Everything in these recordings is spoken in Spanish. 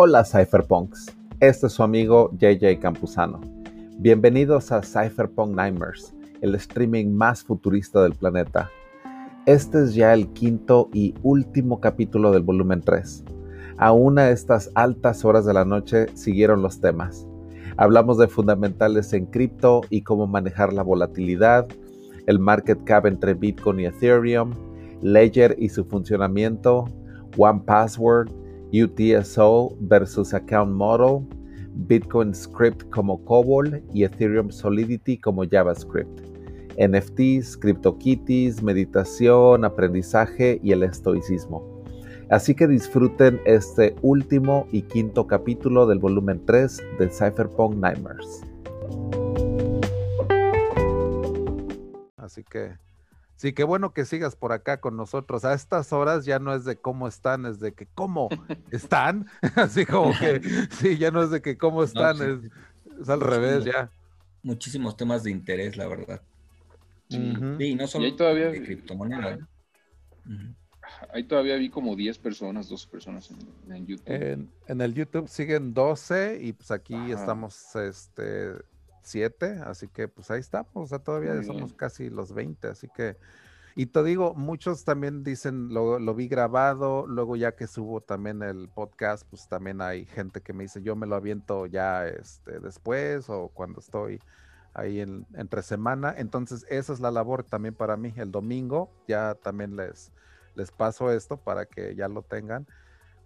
Hola Cypherpunks, este es su amigo JJ Campuzano. Bienvenidos a Cypherpunk Nightmares, el streaming más futurista del planeta. Este es ya el quinto y último capítulo del volumen 3. Aún a estas altas horas de la noche siguieron los temas. Hablamos de fundamentales en cripto y cómo manejar la volatilidad, el market cap entre Bitcoin y Ethereum, Ledger y su funcionamiento, One Password, UTSO versus Account Model, Bitcoin Script como COBOL y Ethereum Solidity como JavaScript. NFTs, CryptoKitties, meditación, aprendizaje y el estoicismo. Así que disfruten este último y quinto capítulo del volumen 3 de Cypherpunk Nightmares. Así que Sí, qué bueno que sigas por acá con nosotros. A estas horas ya no es de cómo están, es de que cómo están. Así como que, sí, ya no es de que cómo están, es, al revés ya. Muchísimos temas de interés, la verdad. Sí, no solo todavía... de criptomonedas. Ahí todavía vi como 10 personas, 12 personas en, YouTube. En, el YouTube siguen 12 y pues aquí estamos este siete, así que pues ahí estamos, o sea, todavía somos casi los 20, así que, y te digo, muchos también dicen, lo, lo, vi grabado, luego ya que subo también el podcast, pues también hay gente que me dice, yo me lo aviento ya este, después o cuando estoy ahí en, entre semana, entonces esa es la labor también para mí, el domingo ya también les, les paso esto para que ya lo tengan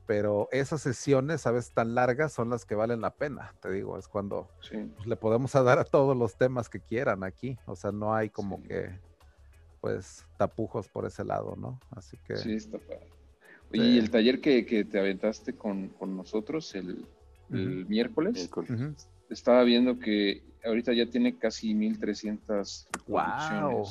pero esas sesiones, sabes, tan largas son las que valen la pena, te digo, es cuando pues, le podemos dar a todos los temas que quieran aquí, o sea, no hay como que, pues, tapujos por ese lado, ¿no? Así que... Sí, está padre. Oye, y el taller que, que te aventaste con, con nosotros el, el miércoles, estaba viendo que ahorita ya tiene casi 1300 Wow.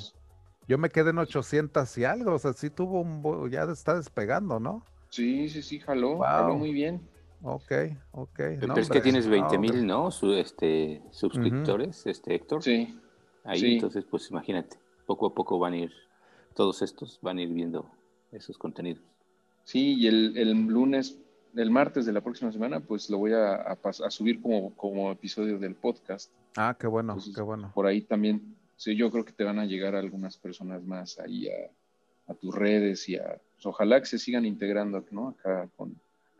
Yo me quedé en 800 y algo, o sea, sí tuvo un, ya está despegando, ¿no? Sí, sí, sí, jaló, jaló muy bien. Ok, ok. Pero es que tienes 20 mil, ¿no? este, suscriptores, este Héctor. Sí. Ahí, entonces, pues imagínate, poco a poco van a ir, todos estos van a ir viendo esos contenidos. Sí, y el, el lunes, el martes de la próxima semana, pues lo voy a, a, subir como, como episodio del podcast. Ah, qué bueno, qué bueno. Por ahí también, sí, yo creo que te van a llegar algunas personas más ahí a, a tus redes y a pues, ojalá que se sigan integrando ¿no? acá con,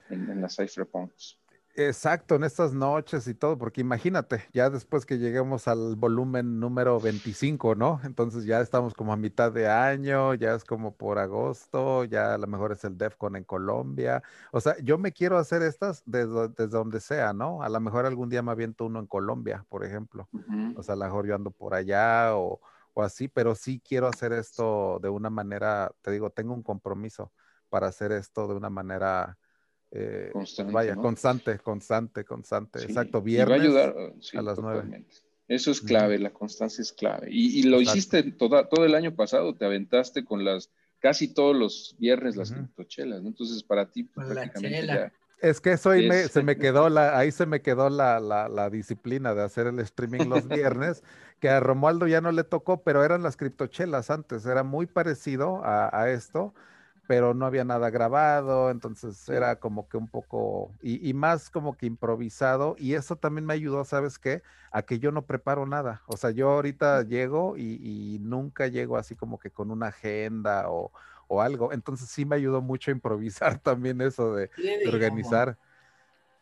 en, en las cypherpunks. Exacto, en estas noches y todo, porque imagínate, ya después que lleguemos al volumen número 25, ¿no? Entonces ya estamos como a mitad de año, ya es como por agosto, ya a lo mejor es el DEFCON en Colombia. O sea, yo me quiero hacer estas desde, desde donde sea, ¿no? A lo mejor algún día me aviento uno en Colombia, por ejemplo. O sea, a lo mejor yo ando por allá o, o así, pero sí quiero hacer esto de una manera, te digo, tengo un compromiso para hacer esto de una manera eh, constante, vaya, constante, constante, constante. Exacto, viernes va a, ayudar, uh, a las nueve. Eso es clave, la constancia es clave. Y, lo hiciste toda, todo el año pasado, te aventaste con las, casi todos los viernes las criptochelas, ¿no? Entonces para ti pues, prácticamente ya, es que eso ahí se me quedó la, ahí se me quedó la, la, disciplina de hacer el streaming los viernes, que a Romualdo ya no le tocó, pero eran las criptochelas antes, era muy parecido a, esto, pero no había nada grabado, entonces era como que un poco, y, más como que improvisado, y eso también me ayudó, ¿sabes qué? A que yo no preparo nada, o sea, yo ahorita llego y, y nunca llego así como que con una agenda o, o algo. Entonces sí me ayudó mucho a improvisar también eso de, organizar.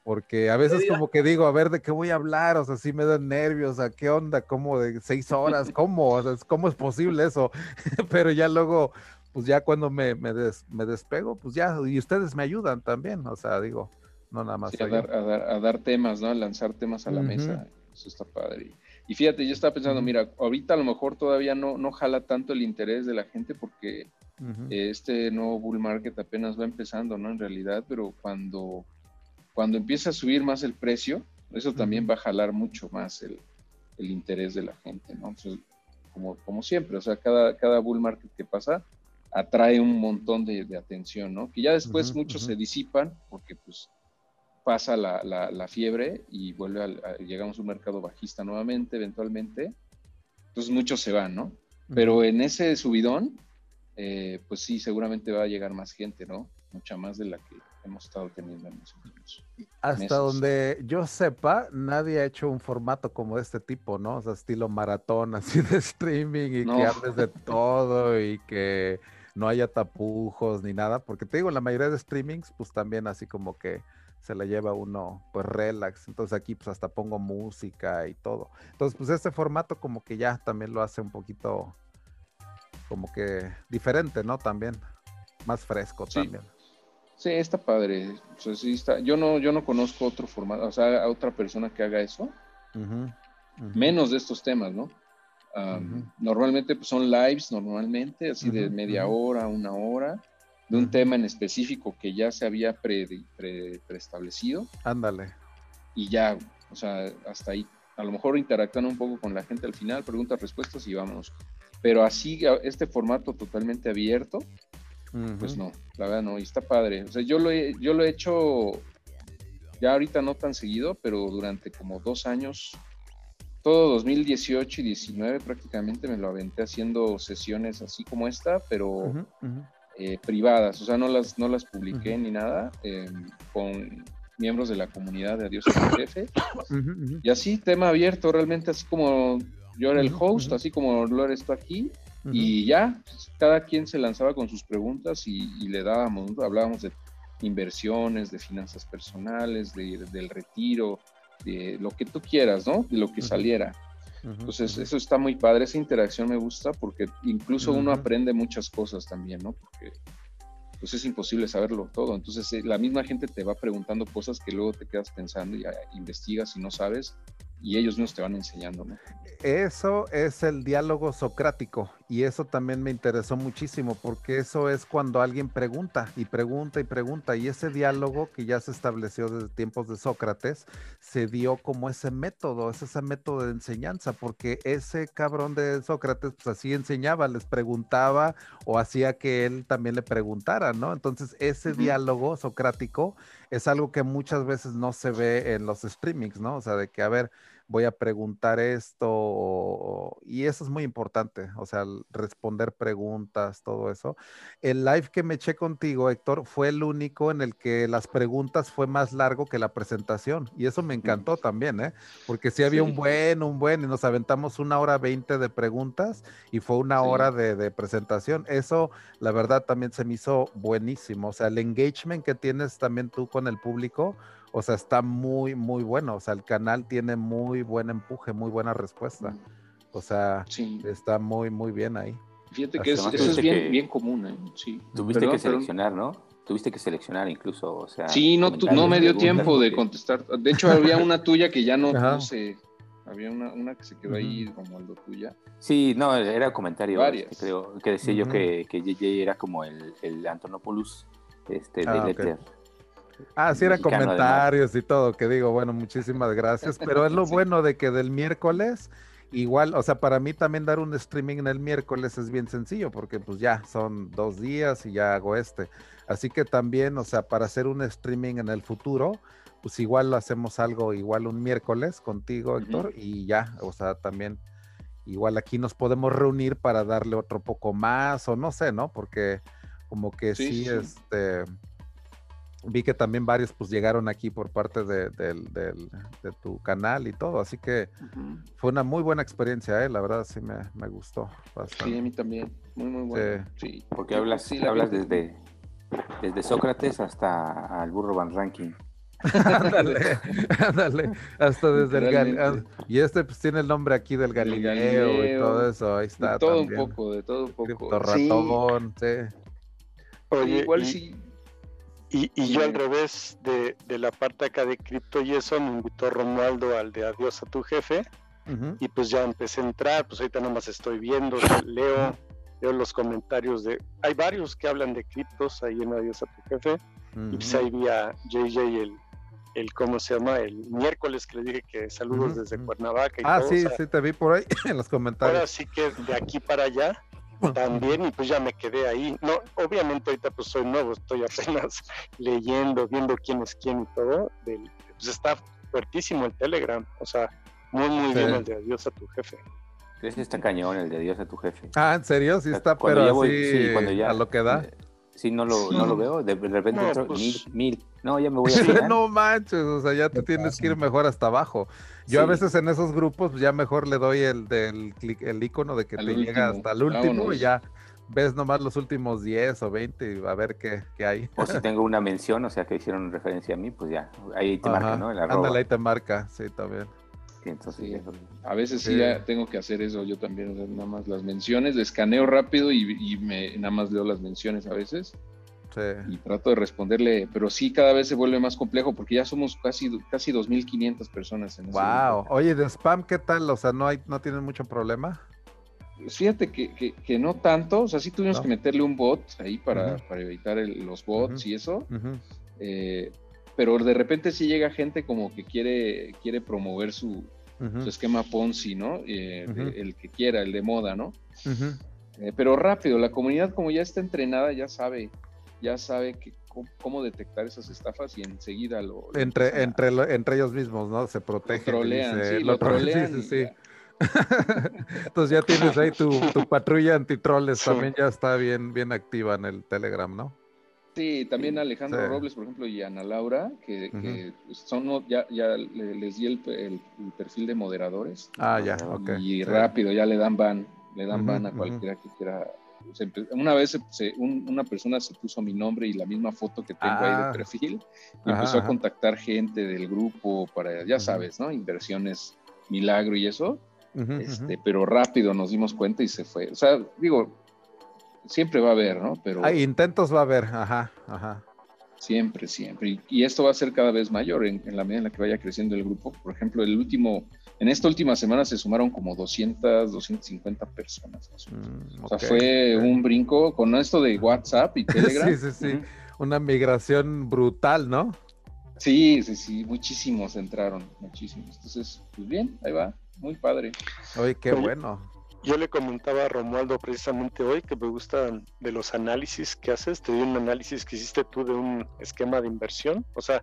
Porque a veces como que digo, a ver, ¿de qué voy a hablar? O sea, sí me dan nervios, ¿a qué onda? ¿Cómo de seis horas? ¿Cómo? O sea, ¿cómo es posible eso? Pero ya luego, pues ya cuando me, me, despego, pues ya, y ustedes me ayudan también, o sea, digo, no nada más. a, dar, temas, ¿no? A lanzar temas a la mesa, eso está padre. Y fíjate, yo estaba pensando, mira, ahorita a lo mejor todavía no, no jala tanto el interés de la gente porque este nuevo bull market apenas va empezando, ¿no? En realidad, pero cuando, cuando empieza a subir más el precio, eso también va a jalar mucho más el, interés de la gente, ¿no? Entonces, como, como siempre, o sea, cada, cada bull market que pasa atrae un montón de, atención, ¿no? Que ya después muchos se disipan porque pues pasa la, la, fiebre y vuelve a, llegamos a un mercado bajista nuevamente, eventualmente, entonces muchos se van, ¿no? Pero en ese subidón, eh, pues sí, seguramente va a llegar más gente, ¿no? Mucha más de la que hemos estado teniendo Hasta donde yo sepa, nadie ha hecho un formato como este tipo, ¿no? O sea, estilo maratón, así de streaming y que hables de todo y que no haya tapujos ni nada, porque te digo, la mayoría de streamings, pues también así como que se la lleva uno pues relax. Entonces aquí pues hasta pongo música y todo. Entonces pues este formato como que ya también lo hace un poquito como que diferente, ¿no? También más fresco también. Sí, está padre. está. Yo no, yo no conozco otro formato, o sea, a otra persona que haga eso. Menos de estos temas, ¿no? Normalmente pues, son lives, normalmente, así de media hora, una hora de un tema en específico que ya se había pre, preestablecido. Ándale. Y ya, o sea, hasta ahí. A lo mejor interactúan un poco con la gente al final, preguntas, respuestas y vámonos. Pero así, este formato totalmente abierto, pues no, la verdad no, y está padre. O sea, yo lo, he, yo lo he hecho ya ahorita no tan seguido, pero durante como dos años, todo 2018 y 19 prácticamente me lo aventé haciendo sesiones así como esta, pero eh, privadas, o sea, no las, no las publiqué ni nada, em, con miembros de la comunidad de Adiós al Jefe. Y así, tema abierto, realmente así como yo era el host, así como lo eres tú aquí, y ya, cada quien se lanzaba con sus preguntas y, le dábamos, hablábamos de inversiones, de finanzas personales, de, del retiro, de lo que tú quieras, ¿no? De lo que saliera. Entonces, eso está muy padre, esa interacción me gusta porque incluso uno aprende muchas cosas también, ¿no? Porque pues es imposible saberlo todo. Entonces, eh, la misma gente te va preguntando cosas que luego te quedas pensando y ah, investigas y no sabes y ellos mismos te van enseñando, ¿no? Eso es el diálogo socrático y eso también me interesó muchísimo porque eso es cuando alguien pregunta y pregunta y pregunta y ese diálogo que ya se estableció desde tiempos de Sócrates se dio como ese método, es ese método de enseñanza porque ese cabrón de Sócrates pues así enseñaba, les preguntaba o hacía que él también le preguntara, ¿no? Entonces ese diálogo socrático es algo que muchas veces no se ve en los streamings, ¿no? O sea, de que a ver, voy a preguntar esto y eso es muy importante, o sea, responder preguntas, todo eso. El live que me eché contigo, Héctor, fue el único en el que las preguntas fue más largo que la presentación y eso me encantó también, ¿eh? Porque sí había un buen, un buen y nos aventamos una hora veinte de preguntas y fue una hora de, de presentación. Eso, la verdad, también se me hizo buenísimo, o sea, el engagement que tienes también tú con el público o sea, está muy, muy bueno. O sea, el canal tiene muy buen empuje, muy buena respuesta. O sea, está muy, muy bien ahí. Fíjate que eso es bien, bien común, ¿eh? Sí. Tuviste que seleccionar, ¿no? Tuviste que seleccionar incluso, o sea... Sí, no, no me dio tiempo de contestar. De hecho, había una tuya que ya no, no sé, había una, una, que se quedó ahí como lo tuya. Sí, no, era comentario, este, creo, que decía yo que, que JJ era como el, el Antonopoulos este, de ah, Ah, sí, eran comentarios y todo, que digo, bueno, muchísimas gracias, pero es lo bueno de que del miércoles, igual, o sea, para mí también dar un streaming en el miércoles es bien sencillo, porque pues ya son dos días y ya hago este. Así que también, o sea, para hacer un streaming en el futuro, pues igual lo hacemos algo igual un miércoles contigo, Héctor, y ya, o sea, también igual aquí nos podemos reunir para darle otro poco más, o no sé, ¿no? Porque como que sí. este vi que también varios pues llegaron aquí por parte de, tu canal y todo, así que fue una muy buena experiencia, ¿eh? la verdad sí me, gustó Sí, a mí también, muy muy bueno. Sí. Porque hablas, hablas desde, desde Sócrates hasta al burro Van Ranking. ándale, ándale, hasta desde el Galileo. Y este pues tiene el nombre aquí del Galileo, y todo eso, ahí está. De todo un poco, de todo un poco. Ratón, sí. Oye, igual sí y, yo al revés de, la parte acá de cripto y eso, me invitó Romualdo al de Adiós a tu jefe. Y pues ya empecé a entrar, pues ahorita nomás estoy viendo, leo, leo los comentarios de... Hay varios que hablan de criptos ahí en Adiós a tu jefe. Y pues ahí vi a JJ el, el, ¿cómo se llama? El miércoles que le dije que saludos desde Cuernavaca. Y ah, sí, sí, te vi por ahí en los comentarios. Ahora sí que de aquí para allá también y pues ya me quedé ahí. No, obviamente ahorita pues soy nuevo, estoy apenas leyendo, viendo quién es quién y todo. Del, pues está fuertísimo el Telegram, o sea, muy muy bien el de adiós a tu jefe. Ese está cañón, el de adiós a tu jefe. Ah, ¿en serio? Sí está, pero así cuando ya, a lo que da. Sí, no lo, no lo veo. De repente no, pues mil, mil. No, ya me voy a No manches, o sea, ya te tienes que ir mejor hasta abajo. Yo a veces en esos grupos pues, ya mejor le doy el del el icono de que te llega hasta el último y ya ves nomás los últimos 10 o 20 y a ver qué, qué, hay. O si tengo una mención, o sea, que hicieron referencia a mí, pues ya, ahí te marca, ¿no? El Ándale, ahí te marca, sí, también. Entonces, A veces sí, ya tengo que hacer eso yo también, nada más las menciones, le escaneo rápido y, y, me, nada más leo las menciones a veces. Sí. Y trato de responderle, pero sí cada vez se vuelve más complejo porque ya somos casi, casi 2.500 personas en Wow. Oye, de spam, ¿qué tal? O sea, ¿no, hay, no tienen mucho problema? Fíjate que, que, no tanto, o sea, sí tuvimos que meterle un bot ahí para, para evitar los bots y eso, eh, pero de repente sí llega gente como que quiere, quiere promover su, esquema Ponzi, ¿no? Eh, el que quiera, el de moda, ¿no? Eh, pero rápido, la comunidad como ya está entrenada, ya sabe, ya sabe que, cómo, detectar esas estafas y enseguida lo... entre, entre, entre ellos mismos, ¿no? Se protegen. Lo trolean, sí, lo, trolean. sí, Entonces ya tienes ahí tu, tu patrulla antitroles, también ya está bien, bien activa en el Telegram, ¿no? Sí, también Alejandro Robles, por ejemplo, y Ana Laura, que, son, ya, ya les di el, perfil de moderadores. Ah, ya, ok. Y rápido, ya le dan ban, le dan ban a cualquiera que quiera. Una vez una persona se puso mi nombre y la misma foto que tengo ahí de ah. perfil y empezó a contactar gente del grupo para, ya sabes, ¿no? Inversiones milagro y eso este, pero rápido nos dimos cuenta y se fue. O sea, digo, siempre va a haber, ¿no? Pero Hay intentos va a haber, ajá, ajá. Siempre, siempre. Y, esto va a ser cada vez mayor en, la medida en la que vaya creciendo el grupo. Por ejemplo, el último, en esta última semana se sumaron como 200, 250 personas. Mm, o sea, fue un brinco con esto de WhatsApp y Telegram. sí, sí, sí. Una migración brutal, ¿no? Sí, sí, sí. Muchísimos entraron, muchísimos. Entonces, pues bien, ahí va muy padre. Oye, qué bueno. Yo le comentaba a Romualdo precisamente hoy que me gusta de los análisis que haces. Te di un análisis que hiciste tú de un esquema de inversión, o sea,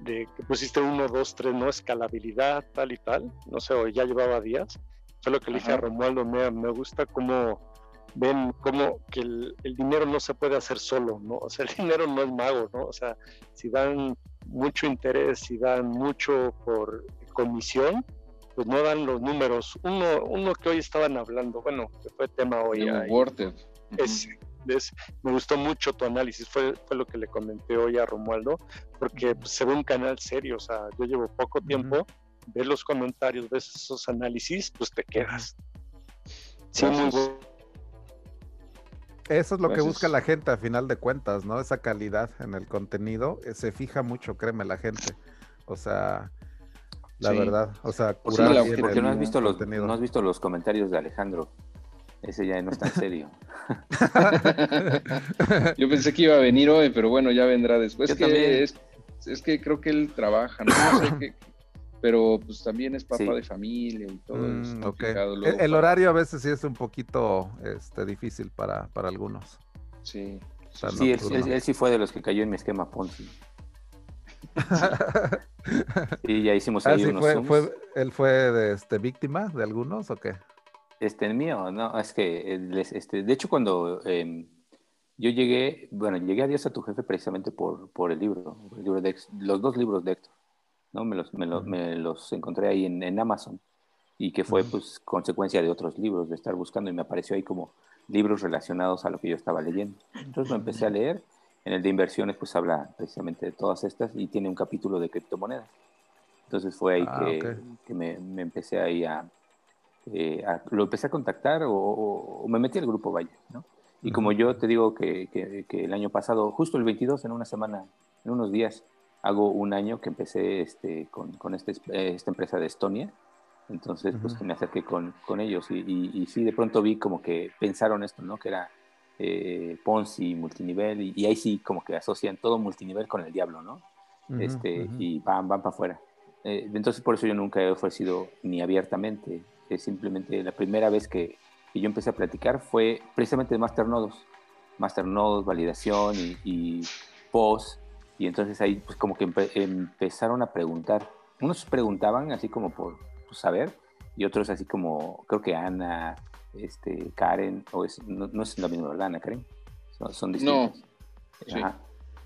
de que pusiste uno, dos, tres, no escalabilidad, tal y tal. No sé, hoy ya llevaba días. Solo que le dije a Romualdo, me, me gusta cómo ven cómo que el, el, dinero no se puede hacer solo, ¿no? O sea, el dinero no es mago, ¿no? O sea, si dan mucho interés, si dan mucho por comisión, pues no dan los números. Uno, uno que hoy estaban hablando, bueno, que fue tema hoy. Es, es, me gustó mucho tu análisis, fue, fue lo que le comenté hoy a Romualdo, porque pues, se ve un canal serio, o sea, yo llevo poco tiempo, ves los comentarios, ves esos análisis, pues te quedas. Sí, Eso es lo que busca la gente a final de cuentas, ¿no? Esa calidad en el contenido, eh, se fija mucho, créeme, la gente. O sea, la verdad. O sea, curar porque no has visto los no has visto los comentarios de Alejandro. Ese ya no está en serio. Yo pensé que iba a venir hoy, pero bueno, ya vendrá después. Es que, es, que creo que él trabaja, no, sé qué, pero pues también es papá de familia y todo. Mm, el, horario a veces sí es un poquito este, difícil para, para algunos. Sí. sí, él, sí fue de los que cayó en mi esquema Ponzi. y ya hicimos ahí ah, unos fue, ¿Él fue de, este, víctima de algunos o qué? Este, el mío, no, es que, este, de hecho, cuando em, yo llegué, bueno, llegué a Dios a tu jefe precisamente por, por el libro, el libro de, los dos libros de Héctor, ¿no? Me los, me los, me los encontré ahí en, en, Amazon y que fue, pues, consecuencia de otros libros, de estar buscando y me apareció ahí como libros relacionados a lo que yo estaba leyendo. Entonces me empecé a leer en el de inversiones, pues habla precisamente de todas estas y tiene un capítulo de criptomonedas. Entonces fue ahí ah, que, me, empecé ahí eh, a, Lo empecé a contactar o, me metí al grupo Valle, ¿no? Y como yo te digo que, que, el año pasado, justo el 22, en una semana, en unos días, hago un año que empecé este, con, con este, esta empresa de Estonia. Entonces, pues me acerqué con, con ellos y, y, y, sí, de pronto vi como que pensaron esto, ¿no? Que era eh, Ponzi, multinivel, y, ahí sí como que asocian todo multinivel con el diablo, ¿no? este, Y van, van para afuera. Eh, entonces por eso yo nunca he ofrecido ni abiertamente, es simplemente la primera vez que, yo empecé a platicar fue precisamente de masternodos, masternodos, validación y, y post, y entonces ahí pues como que empezaron a preguntar, unos preguntaban así como por pues, saber, y otros así como, creo que Ana, este, Karen, o es, no, es la misma, ¿verdad, Ana Karen? Son, distintos.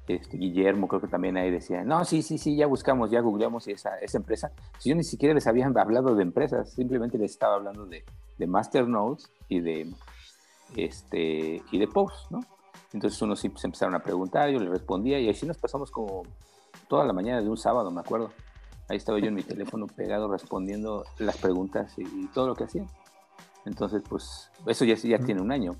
Este, Guillermo, creo que también ahí decía, no, sí, sí, sí, ya buscamos, ya googleamos esa, esa empresa. Si yo ni siquiera les había hablado de empresas, simplemente les estaba hablando de, de Masternodes y de, este, y de Post, ¿no? Entonces unos sí se empezaron a preguntar, yo les respondía y así nos pasamos como toda la mañana de un sábado, me acuerdo. Ahí estaba yo en mi teléfono pegado respondiendo las preguntas y, todo lo que hacían. Entonces, pues, eso ya, ya tiene un año.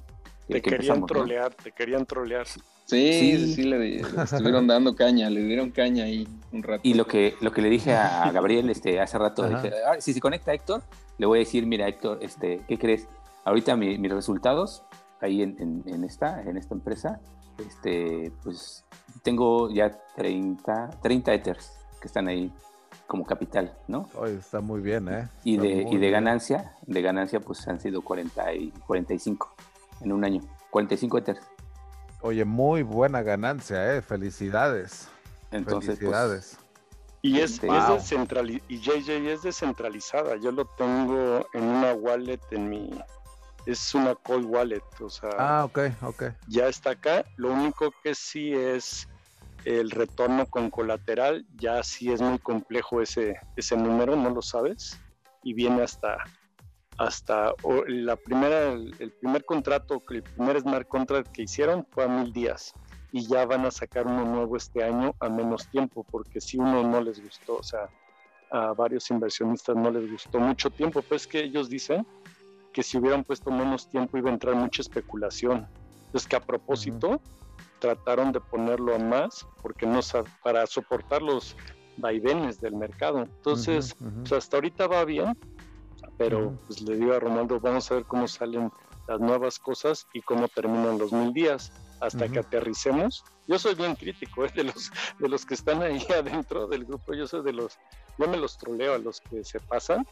Te querían trolear, te querían trolear. Sí, sí, le, estuvieron dando caña, le dieron caña ahí un rato. Y lo que, lo que le dije a Gabriel este, hace rato, dije, ah, si se conecta Héctor, le voy a decir, mira Héctor, este, ¿qué crees? Ahorita mis resultados ahí en, en, esta, en esta empresa, este, pues tengo ya 30, 30 Ethers que están ahí como capital, ¿no? está muy bien, ¿eh? Y de, y de ganancia, de ganancia pues han sido 40 y 45 en un año, 45 Ethers. Oye, muy buena ganancia, ¿eh? Felicidades. Entonces, pues, Felicidades. y es, es y JJ es descentralizada. Yo lo tengo en una wallet en mi. Es una cold wallet, o sea. Ah, ok, ok. Ya está acá. Lo único que sí es el retorno con colateral. Ya sí es muy complejo ese, ese número, ¿no lo sabes? Y viene hasta hasta la primera, el, primer contrato, el primer smart contract que hicieron fue a mil días y ya van a sacar uno nuevo este año a menos tiempo, porque si uno no les gustó, o sea, a varios inversionistas no les gustó mucho tiempo, pues que ellos dicen que si hubieran puesto menos tiempo iba a entrar mucha especulación. Entonces que a propósito trataron de ponerlo a más porque no para soportar los vaivenes del mercado. Entonces, pues, hasta ahorita va bien, pero pues le digo a Ronaldo, vamos a ver cómo salen las nuevas cosas y cómo terminan los mil días hasta que aterricemos. Yo soy bien crítico ¿eh? de los de los que están ahí adentro del grupo. Yo soy de los, no me los troleo a los que se pasan.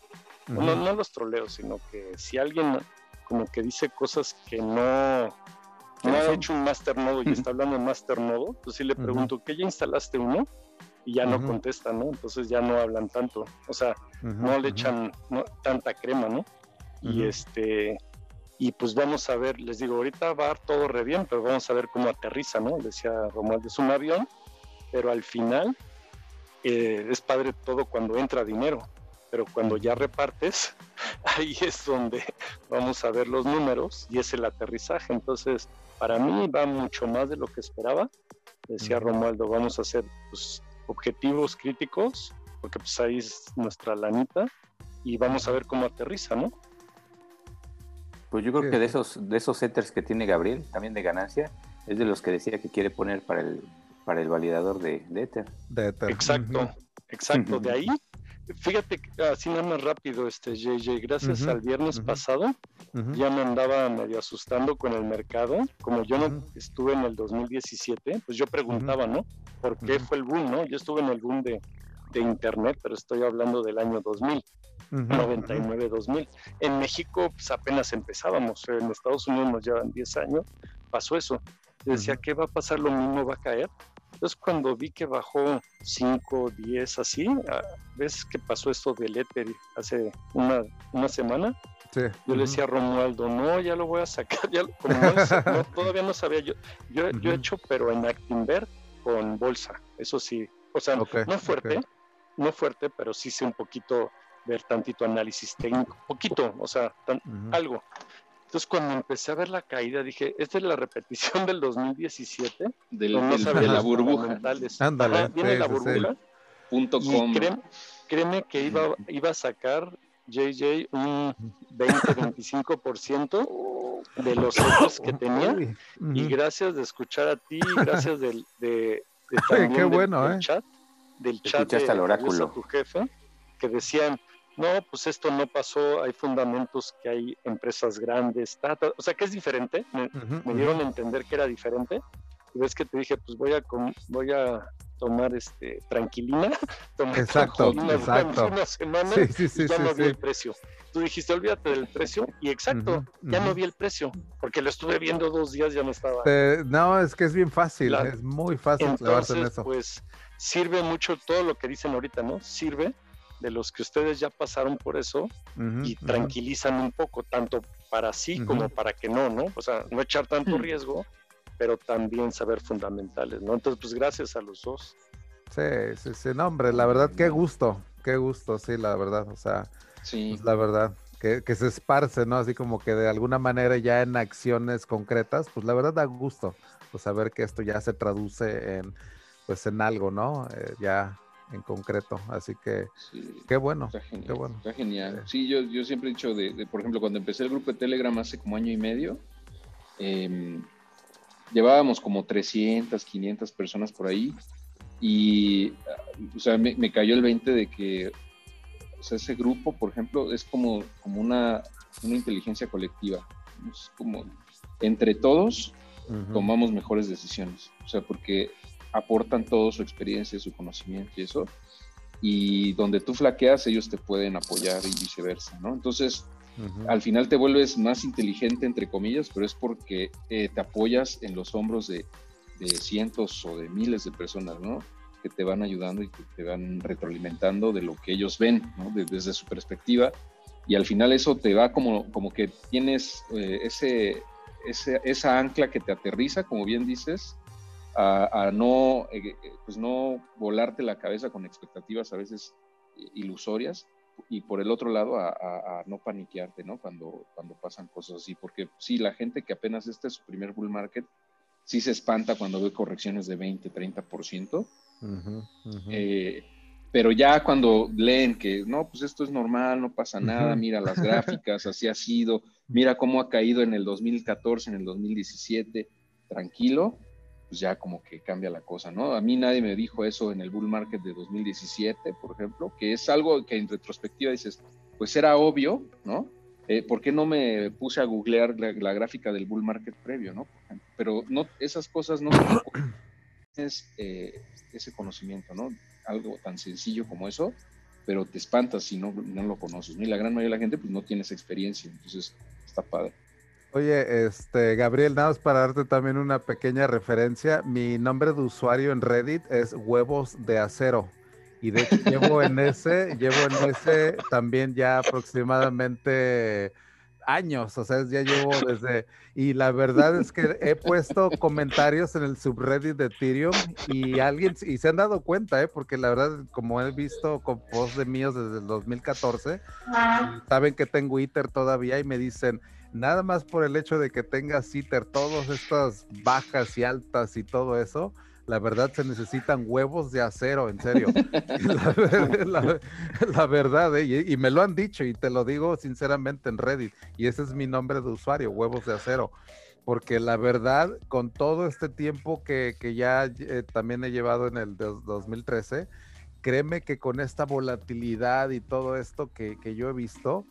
no, no los troleo, sino que si alguien como que dice cosas que no, no ha hecho un master nodo y está hablando de master nodo, pues sí le pregunto, ¿qué ya instalaste uno? y ya no contestan, ¿no? Entonces ya no hablan tanto, o sea, no le echan tanta crema, ¿no? Y este, y pues vamos a ver, les digo, ahorita va a todo re bien, pero vamos a ver cómo aterriza, ¿no? Decía Romualdo, es un avión, pero al final eh, es padre todo cuando entra dinero, pero cuando ya repartes, ahí es donde vamos a ver los números y es el aterrizaje. Entonces, para mí va mucho más de lo que esperaba. Decía Romualdo, vamos a hacer pues, objetivos críticos, porque pues ahí es nuestra lanita, y vamos a ver cómo aterriza, ¿no? Pues yo creo que de esos, de esos setters que tiene Gabriel, también de ganancia, es de los que decía que quiere poner para el, para el validador de, de Ether. Exacto, exacto. De ahí Fíjate, así nada más rápido, este JJ, gracias al viernes pasado, ya me andaba medio asustando con el mercado. Como yo no estuve en el 2017, pues yo preguntaba, ¿no? ¿Por qué fue el boom, no? Yo estuve en el boom de, de Internet, pero estoy hablando del año 2000. 99-2000. En México pues, apenas empezábamos, en Estados Unidos nos llevan 10 años, pasó eso. decía, ¿qué va a pasar? ¿Lo mismo va a caer? Entonces cuando vi que bajó 5, 10 así, ¿ves que pasó esto del Ether hace una, una semana? Yo le decía a Romualdo, no, ya lo voy a sacar, ya, todavía no sabía, yo, yo, he hecho, pero en Actinver con bolsa, eso sí, o sea, no fuerte, no fuerte, pero sí sé un poquito ver tantito análisis técnico, poquito, o sea, algo. Entonces, cuando empecé a ver la caída, dije, esta es la repetición del 2017. Del, de la burbuja. Ándale. viene la burbuja. Punto com. Créeme, que iba, iba a sacar JJ un 20-25% de los otros que tenía. Y gracias de escuchar a ti, gracias del, de, de qué bueno, ¿eh? chat, del chat de, oráculo. tu jefe, que decían, no, pues esto no pasó, hay fundamentos que hay empresas grandes, o sea que es diferente, me, dieron a entender que era diferente, y ves que te dije, pues voy a, voy a tomar este tranquilina, tomar exacto, exacto. una semana y ya no vi el precio. Tú dijiste, olvídate del precio, y exacto, ya no vi el precio, porque lo estuve viendo dos días, ya no estaba. no, es que es bien fácil, es muy fácil Entonces, en eso. Pues sirve mucho todo lo que dicen ahorita, ¿no? Sirve de los que ustedes ya pasaron por eso y tranquilizan un poco, tanto para sí como para que no, ¿no? O sea, no echar tanto riesgo pero también saber fundamentales, ¿no? Entonces, pues gracias a los dos. Sí, sí, sí, no, hombre, la verdad, qué gusto, qué gusto, sí, la verdad, o sea, sí. Pues, la verdad, que, que, se esparce, ¿no? Así como que de alguna manera ya en acciones concretas, pues la verdad da gusto, pues saber que esto ya se traduce en, pues en algo, ¿no? Eh, ya en concreto, así que qué bueno, está genial, qué bueno. Está genial. Sí, yo, yo siempre he dicho, de, por ejemplo, cuando empecé el grupo de Telegram hace como año y medio, eh, llevábamos como 300, 500 personas por ahí y, o sea, me, cayó el 20 de que, o sea, ese grupo, por ejemplo, es como, como una, una inteligencia colectiva. Es como, entre todos, tomamos mejores decisiones. O sea, porque aportan todo su experiencia, su conocimiento y eso. Y donde tú flaqueas, ellos te pueden apoyar y viceversa, ¿no? Entonces, al final te vuelves más inteligente, entre comillas, pero es porque eh, te apoyas en los hombros de, cientos o de miles de personas, ¿no? Que te van ayudando y que te van retroalimentando de lo que ellos ven, ¿no? desde su perspectiva. Y al final eso te va como, como que tienes eh, ese, esa ancla que te aterriza, como bien dices, a, no, eh, pues no volarte la cabeza con expectativas a veces ilusorias, y por el otro lado a, no paniquearte, ¿no? Cuando, cuando pasan cosas así, porque sí, la gente que apenas este es su primer bull market, sí se espanta cuando ve correcciones de 20, 30%, eh, pero ya cuando leen que, no, pues esto es normal, no pasa nada, mira las gráficas, así ha sido, mira cómo ha caído en el 2014, en el 2017, tranquilo, pues ya como que cambia la cosa, ¿no? A mí nadie me dijo eso en el bull market de 2017, por ejemplo, que es algo que en retrospectiva dices, pues era obvio, ¿no? Eh, ¿Por qué no me puse a googlear la, gráfica del bull market previo, ¿no? Pero no, esas cosas no es eh, ese conocimiento, ¿no? Algo tan sencillo como eso, pero te espantas si no, no lo conoces, ¿no? Y la gran mayoría de la gente pues no tiene experiencia, entonces está padre. Oye, este, Gabriel, nada más para darte también una pequeña referencia. Mi nombre de usuario en Reddit es huevos de acero. Y de hecho llevo en ese, llevo en ese también ya aproximadamente años, o sea, ya llevo desde, y la verdad es que he puesto comentarios en el subreddit de Ethereum y alguien, y se han dado cuenta, ¿eh? porque la verdad, como he visto con posts de míos desde el 2014, saben que tengo Ether todavía y me dicen, nada más por el hecho de que tenga CITER todas estas bajas y altas y todo eso, la verdad se necesitan huevos de acero, en serio. la, verdad, ¿eh? y, me lo han dicho y te lo digo sinceramente en Reddit, y ese es mi nombre de usuario, huevos de acero. Porque la verdad, con todo este tiempo que, ya eh, también he llevado en el 2013, créeme que con esta volatilidad y todo esto que, que yo he visto,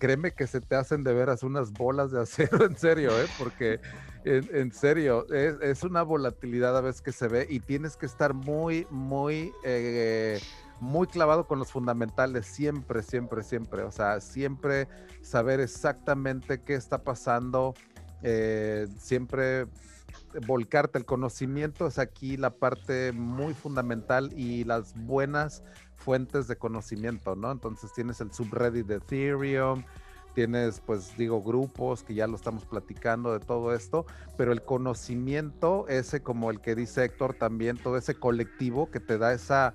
créeme que se te hacen de veras unas bolas de acero, en serio, ¿eh? porque en, serio, es, una volatilidad a veces que se ve y tienes que estar muy, muy, eh, muy clavado con los fundamentales, siempre, siempre, siempre, o sea, siempre saber exactamente qué está pasando, eh, siempre volcarte el conocimiento es aquí la parte muy fundamental y las buenas fuentes de conocimiento, ¿no? Entonces tienes el subreddit de Ethereum, tienes, pues digo, grupos que ya lo estamos platicando de todo esto, pero el conocimiento, ese como el que dice Héctor también, todo ese colectivo que te da esa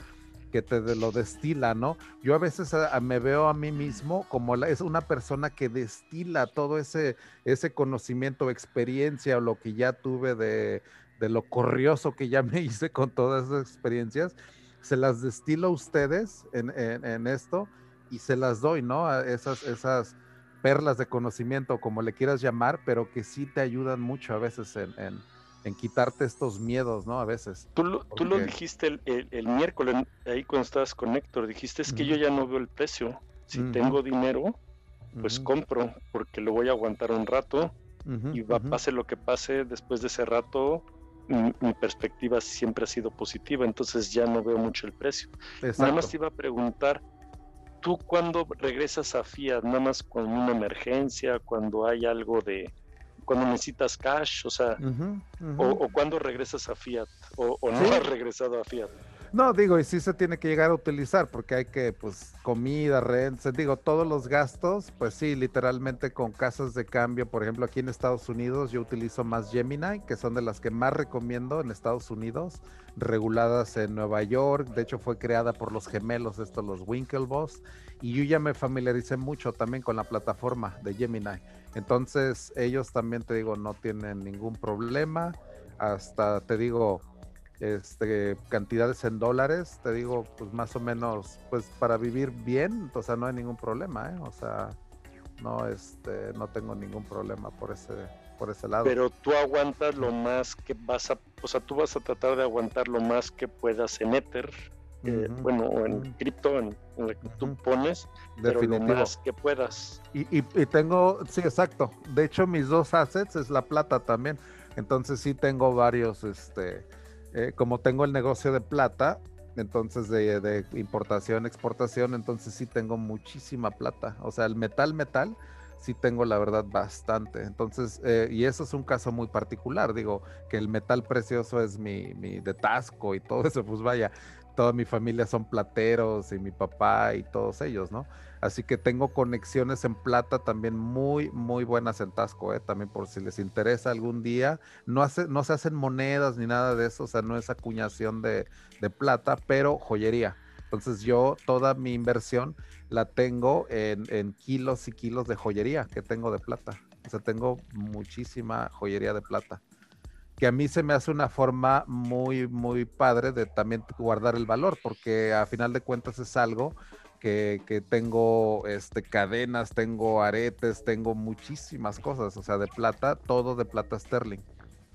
que te lo destila, ¿no? Yo a veces ah, me veo a mí mismo como es una persona que destila todo ese, ese conocimiento, experiencia o lo que ya tuve de, de lo corrioso que ya me hice con todas esas experiencias se las destilo a ustedes en, esto y se las doy, ¿no? A esas, esas perlas de conocimiento, como le quieras llamar, pero que sí te ayudan mucho a veces en, quitarte estos miedos, ¿no? A veces. Tú lo, tú lo dijiste el, miércoles, ahí cuando estabas con Héctor, dijiste es que yo ya no veo el precio. Si tengo dinero, pues compro, porque lo voy a aguantar un rato y va, pase lo que pase, después de ese rato mi, perspectiva siempre ha sido positiva, entonces ya no veo mucho el precio. Nada más te iba a preguntar, ¿tú cuando regresas a Fiat? ¿Nada más con una emergencia, cuando hay algo de, cuando necesitas cash, o sea, O, cuando regresas a Fiat, o, no has regresado a Fiat? No, digo, y sí se tiene que llegar a utilizar porque hay que, pues, comida, renta, digo, todos los gastos, pues sí, literalmente con casas de cambio, por ejemplo, aquí en Estados Unidos yo utilizo más Gemini, que son de las que más recomiendo en Estados Unidos, reguladas en Nueva York, de hecho fue creada por los gemelos, estos, los Winklevoss, y yo ya me familiaricé mucho también con la plataforma de Gemini. Entonces, ellos también, te digo, no tienen ningún problema, hasta, te digo, este, cantidades en dólares, te digo, pues más o menos, pues para vivir bien, o sea, no hay ningún problema, ¿eh? O sea, no, este, no tengo ningún problema por ese, por ese lado. Pero tú aguantas lo más que vas a, o sea, tú vas a tratar de aguantar lo más que puedas en Ether, eh, bueno, o en cripto, en, lo que tú pones, pero lo más que puedas. Y, y, y tengo, sí, exacto. De hecho, mis dos assets es la plata también. Entonces sí tengo varios, este, eh, como tengo el negocio de plata, entonces de, importación, exportación, entonces sí tengo muchísima plata. O sea, el metal, metal, sí tengo la verdad bastante. Entonces, eh, y eso es un caso muy particular, digo, que el metal precioso es mi, mi de Tasco y todo eso, pues vaya, toda mi familia son plateros y mi papá y todos ellos, ¿no? Así que tengo conexiones en plata también muy, muy buenas en Tasco, ¿eh? también por si les interesa algún día. No, hace, no se hacen monedas ni nada de eso, o sea, no es acuñación de, plata, pero joyería. Entonces yo toda mi inversión la tengo en, en, kilos y kilos de joyería que tengo de plata. O sea, tengo muchísima joyería de plata. Que a mí se me hace una forma muy, muy padre de también guardar el valor, porque a final de cuentas es algo que, tengo este, cadenas, tengo aretes, tengo muchísimas cosas, o sea, de plata, todo de plata sterling.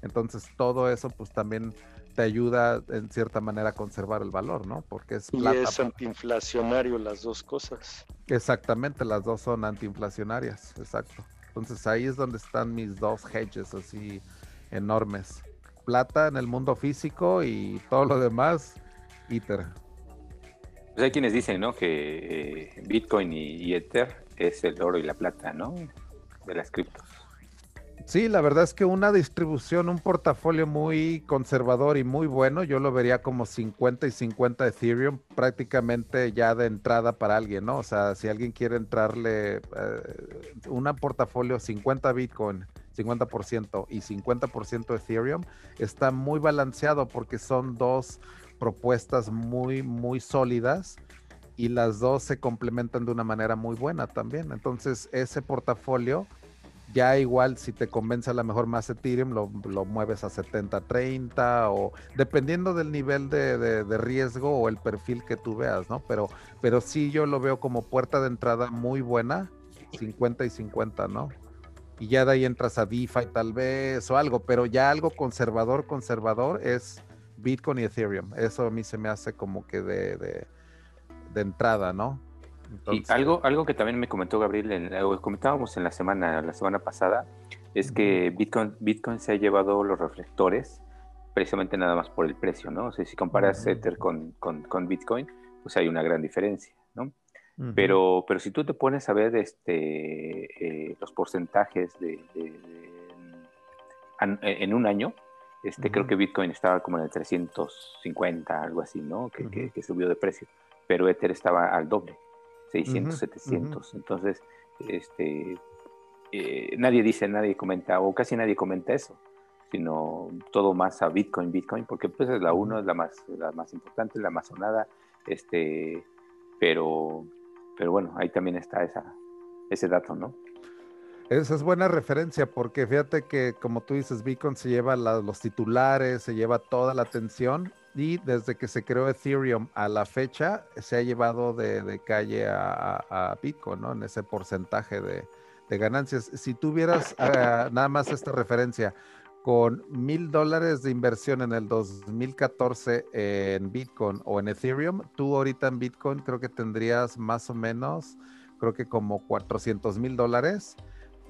Entonces, todo eso pues también te ayuda en cierta manera a conservar el valor, ¿no? Porque es plata. Y es antiinflacionario las dos cosas. Exactamente, las dos son antiinflacionarias, exacto. Entonces ahí es donde están mis dos hedges así enormes. Plata en el mundo físico y todo lo demás, Ether. Pues hay quienes dicen, ¿no? Que eh, Bitcoin y, Ether es el oro y la plata, ¿no? De las criptos. Sí, la verdad es que una distribución, un portafolio muy conservador y muy bueno, yo lo vería como 50 y 50 Ethereum prácticamente ya de entrada para alguien, ¿no? O sea, si alguien quiere entrarle eh, un portafolio 50 Bitcoin, 50% y 50% Ethereum, está muy balanceado porque son dos propuestas muy, muy sólidas y las dos se complementan de una manera muy buena también. Entonces, ese portafolio, ya igual si te convence a lo mejor más Ethereum, lo, lo mueves a 70-30 o dependiendo del nivel de, de, riesgo o el perfil que tú veas, ¿no? Pero, pero sí yo lo veo como puerta de entrada muy buena, 50 y 50, ¿no? Y ya de ahí entras a DeFi tal vez o algo, pero ya algo conservador, conservador es Bitcoin y Ethereum. Eso a mí se me hace como que de, de, entrada, ¿no? Y algo, algo que también me comentó Gabriel, en, comentábamos en la semana, la semana pasada, es que Bitcoin, Bitcoin se ha llevado los reflectores precisamente nada más por el precio, ¿no? O sea, si comparas Ether con, con, Bitcoin, pues hay una gran diferencia, ¿no? pero, pero si tú te pones a ver este, eh, los porcentajes de, en un año, este, Creo que Bitcoin estaba como en el 350, algo así, ¿no? Que, que, subió de precio. Pero Ether estaba al doble, 600, 700. Entonces, este, eh, nadie dice, nadie comenta, o casi nadie comenta eso, sino todo más a Bitcoin, Bitcoin, porque pues es la uno, es la más, la más importante, la más sonada, este, pero, pero bueno, ahí también está esa, ese dato, ¿no? Esa es buena referencia porque fíjate que como tú dices, Bitcoin se lleva los titulares, se lleva toda la atención y desde que se creó Ethereum a la fecha se ha llevado de, calle a, Bitcoin, ¿no? En ese porcentaje de, ganancias. Si tuvieras ah, nada más esta referencia, con mil dólares de inversión en el 2014 en Bitcoin o en Ethereum, tú ahorita en Bitcoin creo que tendrías más o menos, creo que como 400 mil dólares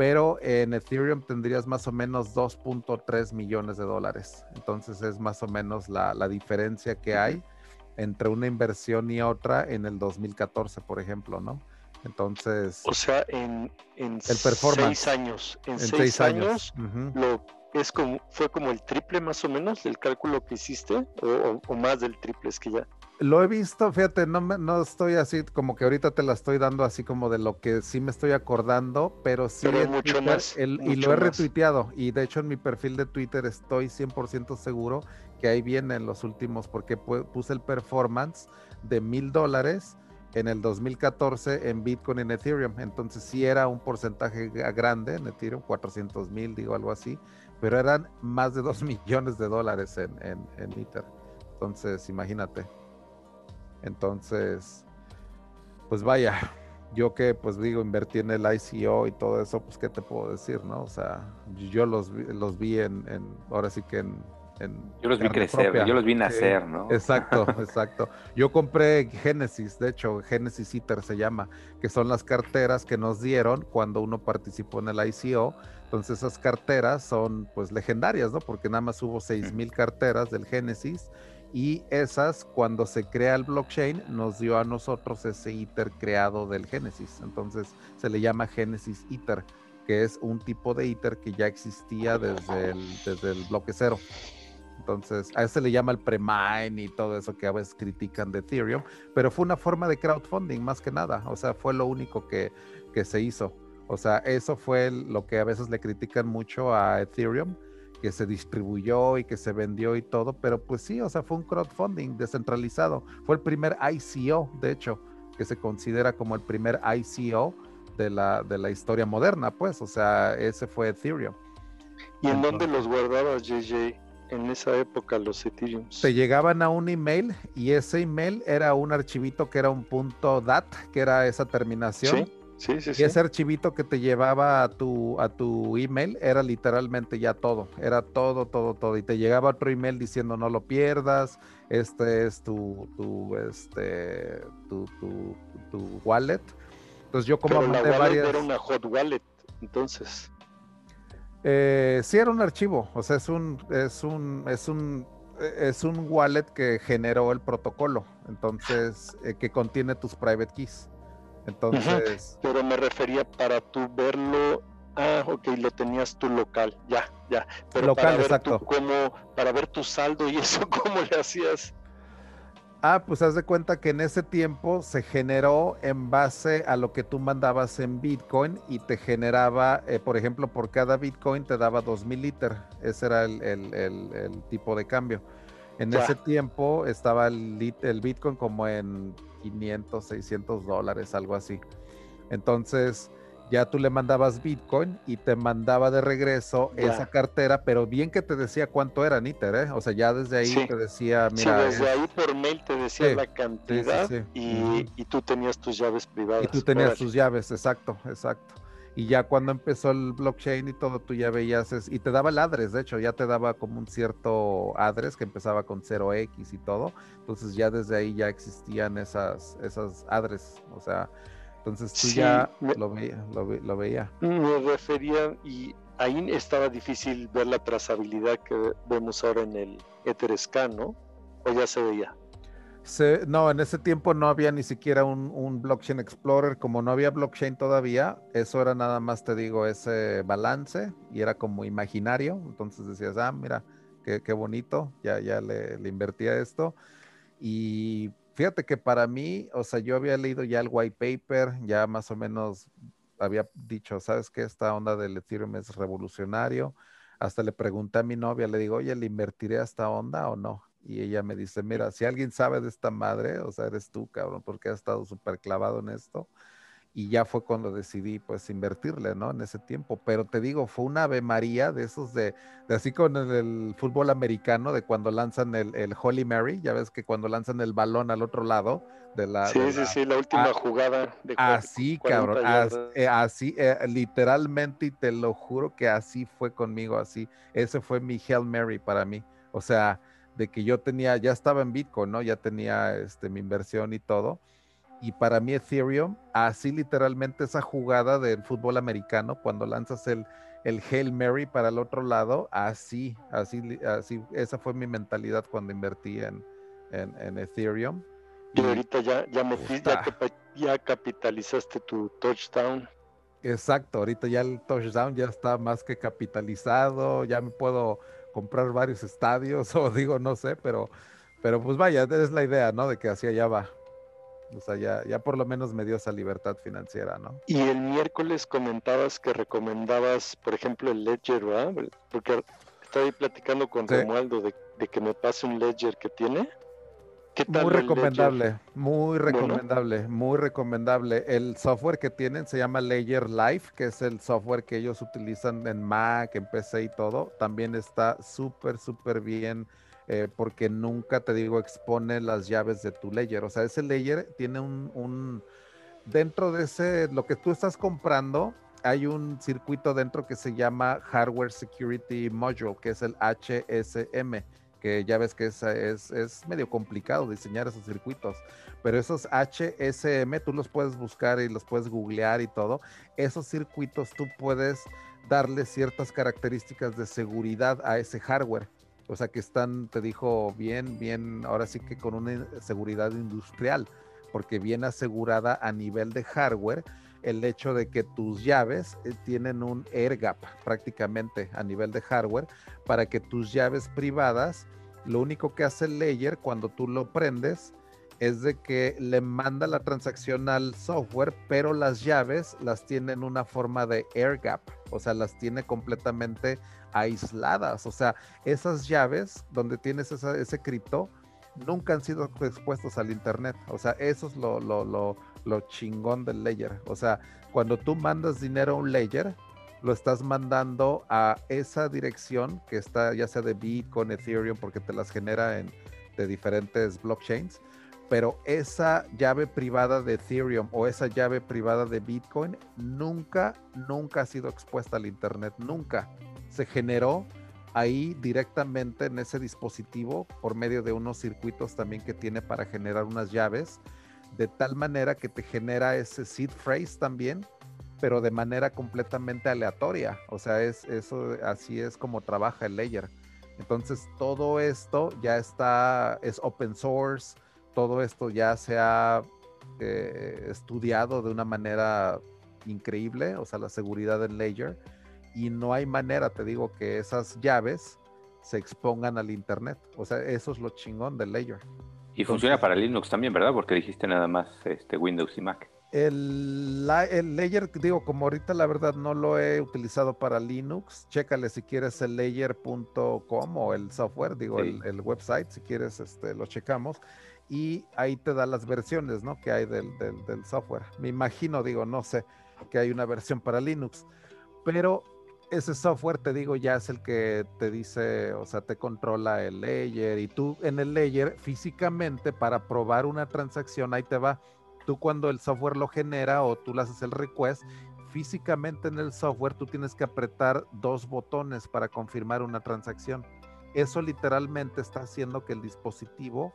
pero en Ethereum tendrías más o menos 2.3 millones de dólares. Entonces es más o menos la, diferencia que hay entre una inversión y otra en el 2014, por ejemplo, ¿no? Entonces... O sea, en, en seis años. En, seis, años, lo es como, fue como el triple más o menos del cálculo que hiciste, o, más del triple, es que ya. Lo he visto, fíjate, no, me, no estoy así como que ahorita te la estoy dando así como de lo que sí me estoy acordando, pero sí mucho más, y lo he retuiteado y de hecho en mi perfil de Twitter estoy 100% seguro que ahí vienen los últimos porque puse el performance de mil dólares en el 2014 en Bitcoin y en Ethereum. Entonces sí era un porcentaje grande en Ethereum, 400 mil, digo algo así, pero eran más de 2 millones de dólares en, en, Ether. Entonces, imagínate. Entonces, pues vaya, yo que pues digo, invertí en el ICO y todo eso, pues qué te puedo decir, ¿no? O sea, yo los, los vi en, en ahora sí que en yo los vi crecer, yo los vi nacer, ¿no? Exacto, exacto. Yo compré Genesis, de hecho, Genesis ITER se llama, que son las carteras que nos dieron cuando uno participó en el ICO. Entonces esas carteras son pues legendarias, ¿no? Porque nada más hubo seis mil carteras del Genesis y esas cuando se crea el blockchain nos dio a nosotros ese ITER creado del Genesis. Entonces se le llama Genesis ITER, que es un tipo de ITER que ya existía desde el, desde el bloque cero. Entonces, a ese le llama el pre-mine y todo eso que a veces critican de Ethereum, pero fue una forma de crowdfunding más que nada, o sea, fue lo único que, que se hizo. O sea, eso fue lo que a veces le critican mucho a Ethereum, que se distribuyó y que se vendió y todo, pero pues sí, o sea, fue un crowdfunding descentralizado. Fue el primer ICO, de hecho, que se considera como el primer ICO de la, de la historia moderna, pues, o sea, ese fue Ethereum. ¿Y en dónde los guardabas, JJ? en esa época los Ethereum. Te llegaban a un email y ese email era un archivito que era un punto .dat, que era esa terminación. Sí, sí, sí. Y ese archivito que te llevaba a tu, a tu email era literalmente ya todo. Era todo, todo, todo. Y te llegaba otro email diciendo no lo pierdas. Este es tu, tu, este, tu, tu, tu wallet. Entonces yo como Pero la wallet era una hot wallet, entonces. Eh, sí, era un archivo, o sea, es un, es un, es un, es un wallet que generó el protocolo, entonces, eh, que contiene tus private keys. Entonces. Pero me refería para tú verlo. Ah, ok, lo tenías tu local, ya, ya. Pero local, para ver exacto. para ver tu saldo y eso, ¿cómo le hacías? Ah, pues haz de cuenta que en ese tiempo se generó en base a lo que tú mandabas en Bitcoin y te generaba, eh, por ejemplo, por cada Bitcoin te daba 2000 liter. Ese era el, tipo de cambio. En ese tiempo estaba el, el Bitcoin como en 500, 600 dólares, algo así. Entonces, ya tú le mandabas Bitcoin y te mandaba de regreso esa cartera, pero bien que te decía cuánto era Niter, ¿eh? O sea, ya desde ahí te decía, mira. Sí, desde ahí por mail te decía la cantidad y, tú tenías tus llaves privadas. Y tú tenías tus llaves, exacto, exacto. Y ya cuando empezó el blockchain y todo, tú ya veías, y te daba el address, de hecho, ya te daba como un cierto address que empezaba con 0x y todo. Entonces ya desde ahí ya existían esas, esas address, o sea, entonces tú ya lo, veía, lo, veía. Me refería y ahí estaba difícil ver la trazabilidad que vemos ahora en el Etherscan, ¿no? ¿O ya se veía? No, en ese tiempo no había ni siquiera un, blockchain explorer, como no había blockchain todavía, eso era nada más, te digo, ese balance y era como imaginario, entonces decías, ah, mira, qué, bonito, ya, ya le, le invertía esto y Fíjate que para mí, o sea, yo había leído ya el white paper, ya más o menos había dicho, ¿sabes qué? Esta onda del Ethereum es revolucionario. Hasta le pregunté a mi novia, le digo, oye, ¿le invertiré a esta onda o no? Y ella me dice, mira, si alguien sabe de esta madre, o sea, eres tú, cabrón, porque has estado súper clavado en esto y ya fue cuando decidí pues invertirle, ¿no? En ese tiempo. Pero te digo, fue una Ave María de esos de, así con el, fútbol americano, de cuando lanzan el, Holy Mary, ya ves que cuando lanzan el balón al otro lado de la... Sí, sí, sí, la última ah, jugada. De así, cabrón, eh, así, eh, literalmente, y te lo juro que así fue conmigo, así. Ese fue mi Hail Mary para mí. O sea, de que yo tenía, ya estaba en Bitcoin, ¿no? Ya tenía este, mi inversión y todo y para mí Ethereum, así literalmente esa jugada del fútbol americano, cuando lanzas el, el Hail Mary para el otro lado, así, así, así, esa fue mi mentalidad cuando invertí en, en, Ethereum. Y ahorita ya, ya metiste, ya, ya, capitalizaste tu touchdown. Exacto, ahorita ya el touchdown ya está más que capitalizado, ya me puedo comprar varios estadios o digo, no sé, pero, pero pues vaya, es la idea, ¿no? De que hacia allá va. O sea, ya, ya por lo menos me dio esa libertad financiera, ¿no? Y el miércoles comentabas que recomendabas, por ejemplo, el Ledger, ¿verdad? Porque estoy ahí platicando con Romualdo de, que me pase un Ledger que tiene. ¿Qué tal muy recomendable, muy recomendable, muy recomendable. El software que tienen se llama Ledger Live, que es el software que ellos utilizan en Mac, en PC y todo. También está súper, súper bien eh, porque nunca, te digo, expone las llaves de tu layer. O sea, ese layer tiene un, dentro de ese, lo que tú estás comprando, hay un circuito dentro que se llama Hardware Security Module, que es el HSM, que ya ves que es, es, es, medio complicado diseñar esos circuitos, pero esos HSM tú los puedes buscar y los puedes googlear y todo. Esos circuitos tú puedes darle ciertas características de seguridad a ese hardware. O sea que están, te dijo, bien, bien, ahora sí que con una seguridad industrial, porque bien asegurada a nivel de hardware el hecho de que tus llaves eh, tienen un air gap prácticamente a nivel de hardware para que tus llaves privadas, lo único que hace el layer cuando tú lo prendes es de que le manda la transacción al software, pero las llaves las tienen una forma de air gap, o sea, las tiene completamente aisladas. O sea, esas llaves donde tienes ese cripto nunca han sido expuestos al Internet. O sea, eso es lo, lo chingón del layer. O sea, cuando tú mandas dinero a un layer, lo estás mandando a esa dirección que está ya sea de Bitcoin, Ethereum, porque te las genera en, de diferentes blockchains. Pero esa llave privada de Ethereum o esa llave privada de Bitcoin nunca, nunca ha sido expuesta al Internet. Nunca se generó ahí directamente en ese dispositivo por medio de unos circuitos también que tiene para generar unas llaves, de tal manera que te genera ese seed phrase también, pero de manera completamente aleatoria. O sea, es eso así es como trabaja el layer. Entonces, todo esto ya está es open source, todo esto ya se ha eh, estudiado de una manera increíble, o sea, la seguridad del layer y no hay manera, te digo, que esas llaves se expongan al internet. O sea, eso es lo chingón del layer. Y funciona para Linux también, ¿verdad? Porque dijiste nada más este, Windows y Mac. El, el layer, digo, como ahorita la verdad no lo he utilizado para Linux, chécale si quieres el layer.com o el software, digo, el, website, si quieres, este, lo checamos. Y ahí te da las versiones, ¿no? Que hay del, del, del software. Me imagino, digo, no sé, que hay una versión para Linux. Pero ese software, te digo, ya es el que te dice, o sea, te controla el layer y tú en el layer físicamente para probar una transacción, ahí te va. Tú cuando el software lo genera o tú le haces el request, físicamente en el software tú tienes que apretar dos botones para confirmar una transacción. Eso literalmente está haciendo que el dispositivo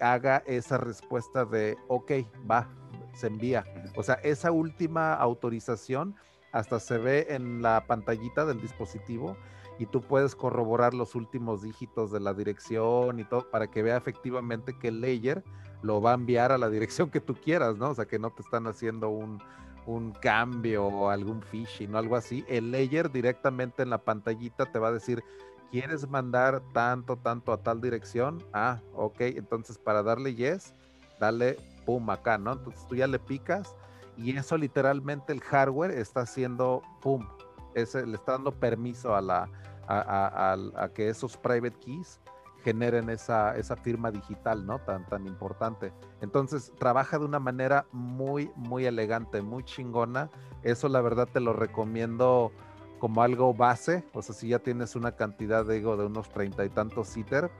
haga esa respuesta de, ok, va, se envía. O sea, esa última autorización hasta se ve en la pantallita del dispositivo y tú puedes corroborar los últimos dígitos de la dirección y todo para que vea efectivamente que el layer lo va a enviar a la dirección que tú quieras, ¿no? O sea, que no te están haciendo un, un cambio o algún phishing o algo así. El layer directamente en la pantallita te va a decir, ¿quieres mandar tanto, tanto a tal dirección? Ah, ok, entonces para darle yes, dale pum acá, ¿no? Entonces tú ya le picas y eso literalmente el hardware está haciendo, pum, ese, le está dando permiso a, la, a, que esos private keys generen esa, esa firma digital, ¿no? Tan, tan importante. Entonces, trabaja de una manera muy, muy elegante, muy chingona. Eso la verdad te lo recomiendo como algo base. O sea, si ya tienes una cantidad, digo, de unos treinta y tantos ITER,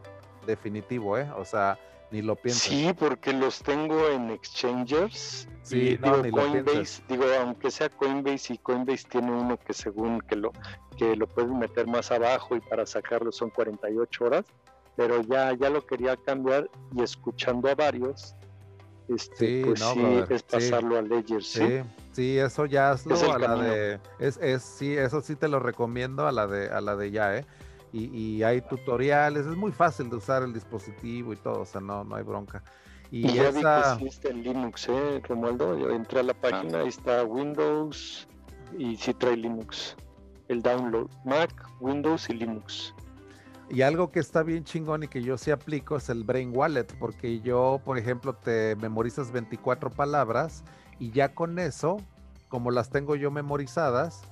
definitivo, ¿eh? O sea, ni lo pienso. Sí, porque los tengo en exchangers. Sí, digo, Coinbase, digo, aunque sea Coinbase y Coinbase tiene uno que según que lo que lo pueden meter más abajo y para sacarlo son 48 horas, pero ya ya lo quería cambiar y escuchando a varios este, pues sí, es pasarlo a Ledger, ¿sí? sí, eso ya hazlo a la de es, es sí, eso sí te lo recomiendo a la de a la de ya, ¿eh? Y, hay tutoriales, es muy fácil de usar el dispositivo y todo, o sea, no, no hay bronca. Y, ya esa... vi que en Linux, ¿eh, Romualdo? Yo entré a la página, ahí está Windows, y sí trae Linux. El download, Mac, Windows y Linux. Y algo que está bien chingón y que yo sí aplico es el Brain Wallet, porque yo, por ejemplo, te memorizas 24 palabras y ya con eso, como las tengo yo memorizadas,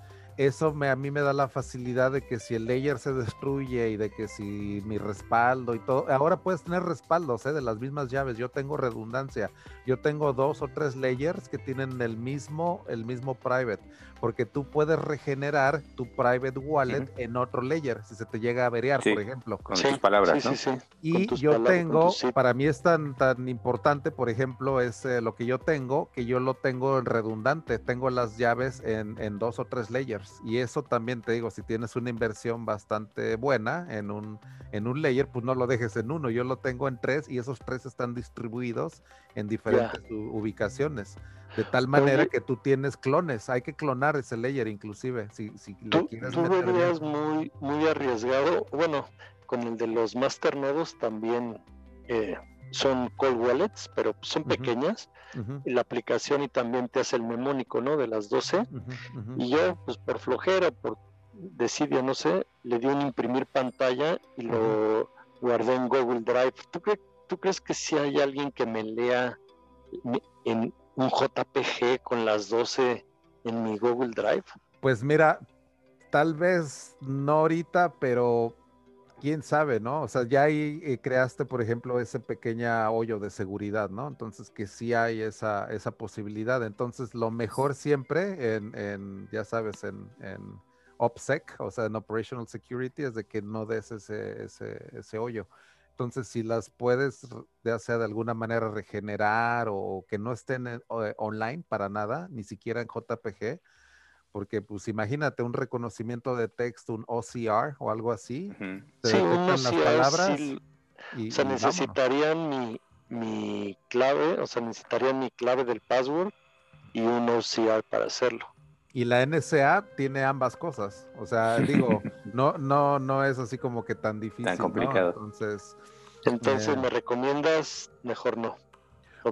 eso me, a mí me da la facilidad de que si el layer se destruye y de que si mi respaldo y todo, ahora puedes tener respaldos ¿eh? de las mismas llaves, yo tengo redundancia, yo tengo dos o tres layers que tienen el mismo, el mismo private, porque tú puedes regenerar tu private wallet en otro layer, si se te llega a averiar, por ejemplo. Con tus palabras, ¿no? Y yo tengo, para mí es tan, tan importante, por ejemplo, es eh, lo que yo tengo, que yo lo tengo en redundante, tengo las llaves en, en dos o tres layers. Y eso también te digo, si tienes una inversión bastante buena en un, en un layer, pues no lo dejes en uno, yo lo tengo en tres y esos tres están distribuidos en diferentes ubicaciones. De tal manera que tú tienes clones, hay que clonar ese layer inclusive, si, si lo quieres Tú verías muy, muy arriesgado, bueno, con el de los master nodos también eh, son cold wallets, pero son pequeñas, y la aplicación y también te hace el memónico, ¿no? De las 12, y yo, pues por flojera, por desidia, no sé, le di un imprimir pantalla y lo guardé en Google Drive. ¿Tú, ¿Tú crees que si hay alguien que me lea en un JPG con las 12 en mi Google Drive? Pues mira, tal vez no ahorita, pero quién sabe, ¿no? O sea, ya ahí eh, creaste, por ejemplo, ese pequeño hoyo de seguridad, ¿no? Entonces, que sí hay esa, esa posibilidad. Entonces, lo mejor siempre en, ya sabes, en, en, OPSEC, o sea, en Operational Security, es de que no des ese, ese, hoyo. Entonces, si las puedes, ya sea de alguna manera regenerar o que no estén eh, online para nada, ni siquiera en JPG, porque pues imagínate un reconocimiento de texto, un OCR o algo así, sí, las palabras. o sea, necesitarían mi, mi clave, o sea, necesitarían mi clave del password y un OCR para hacerlo. Y la NSA tiene ambas cosas. O sea, digo, no, no, no es así como que tan difícil. Tan complicado. Entonces. Entonces, ¿me recomiendas? Mejor no.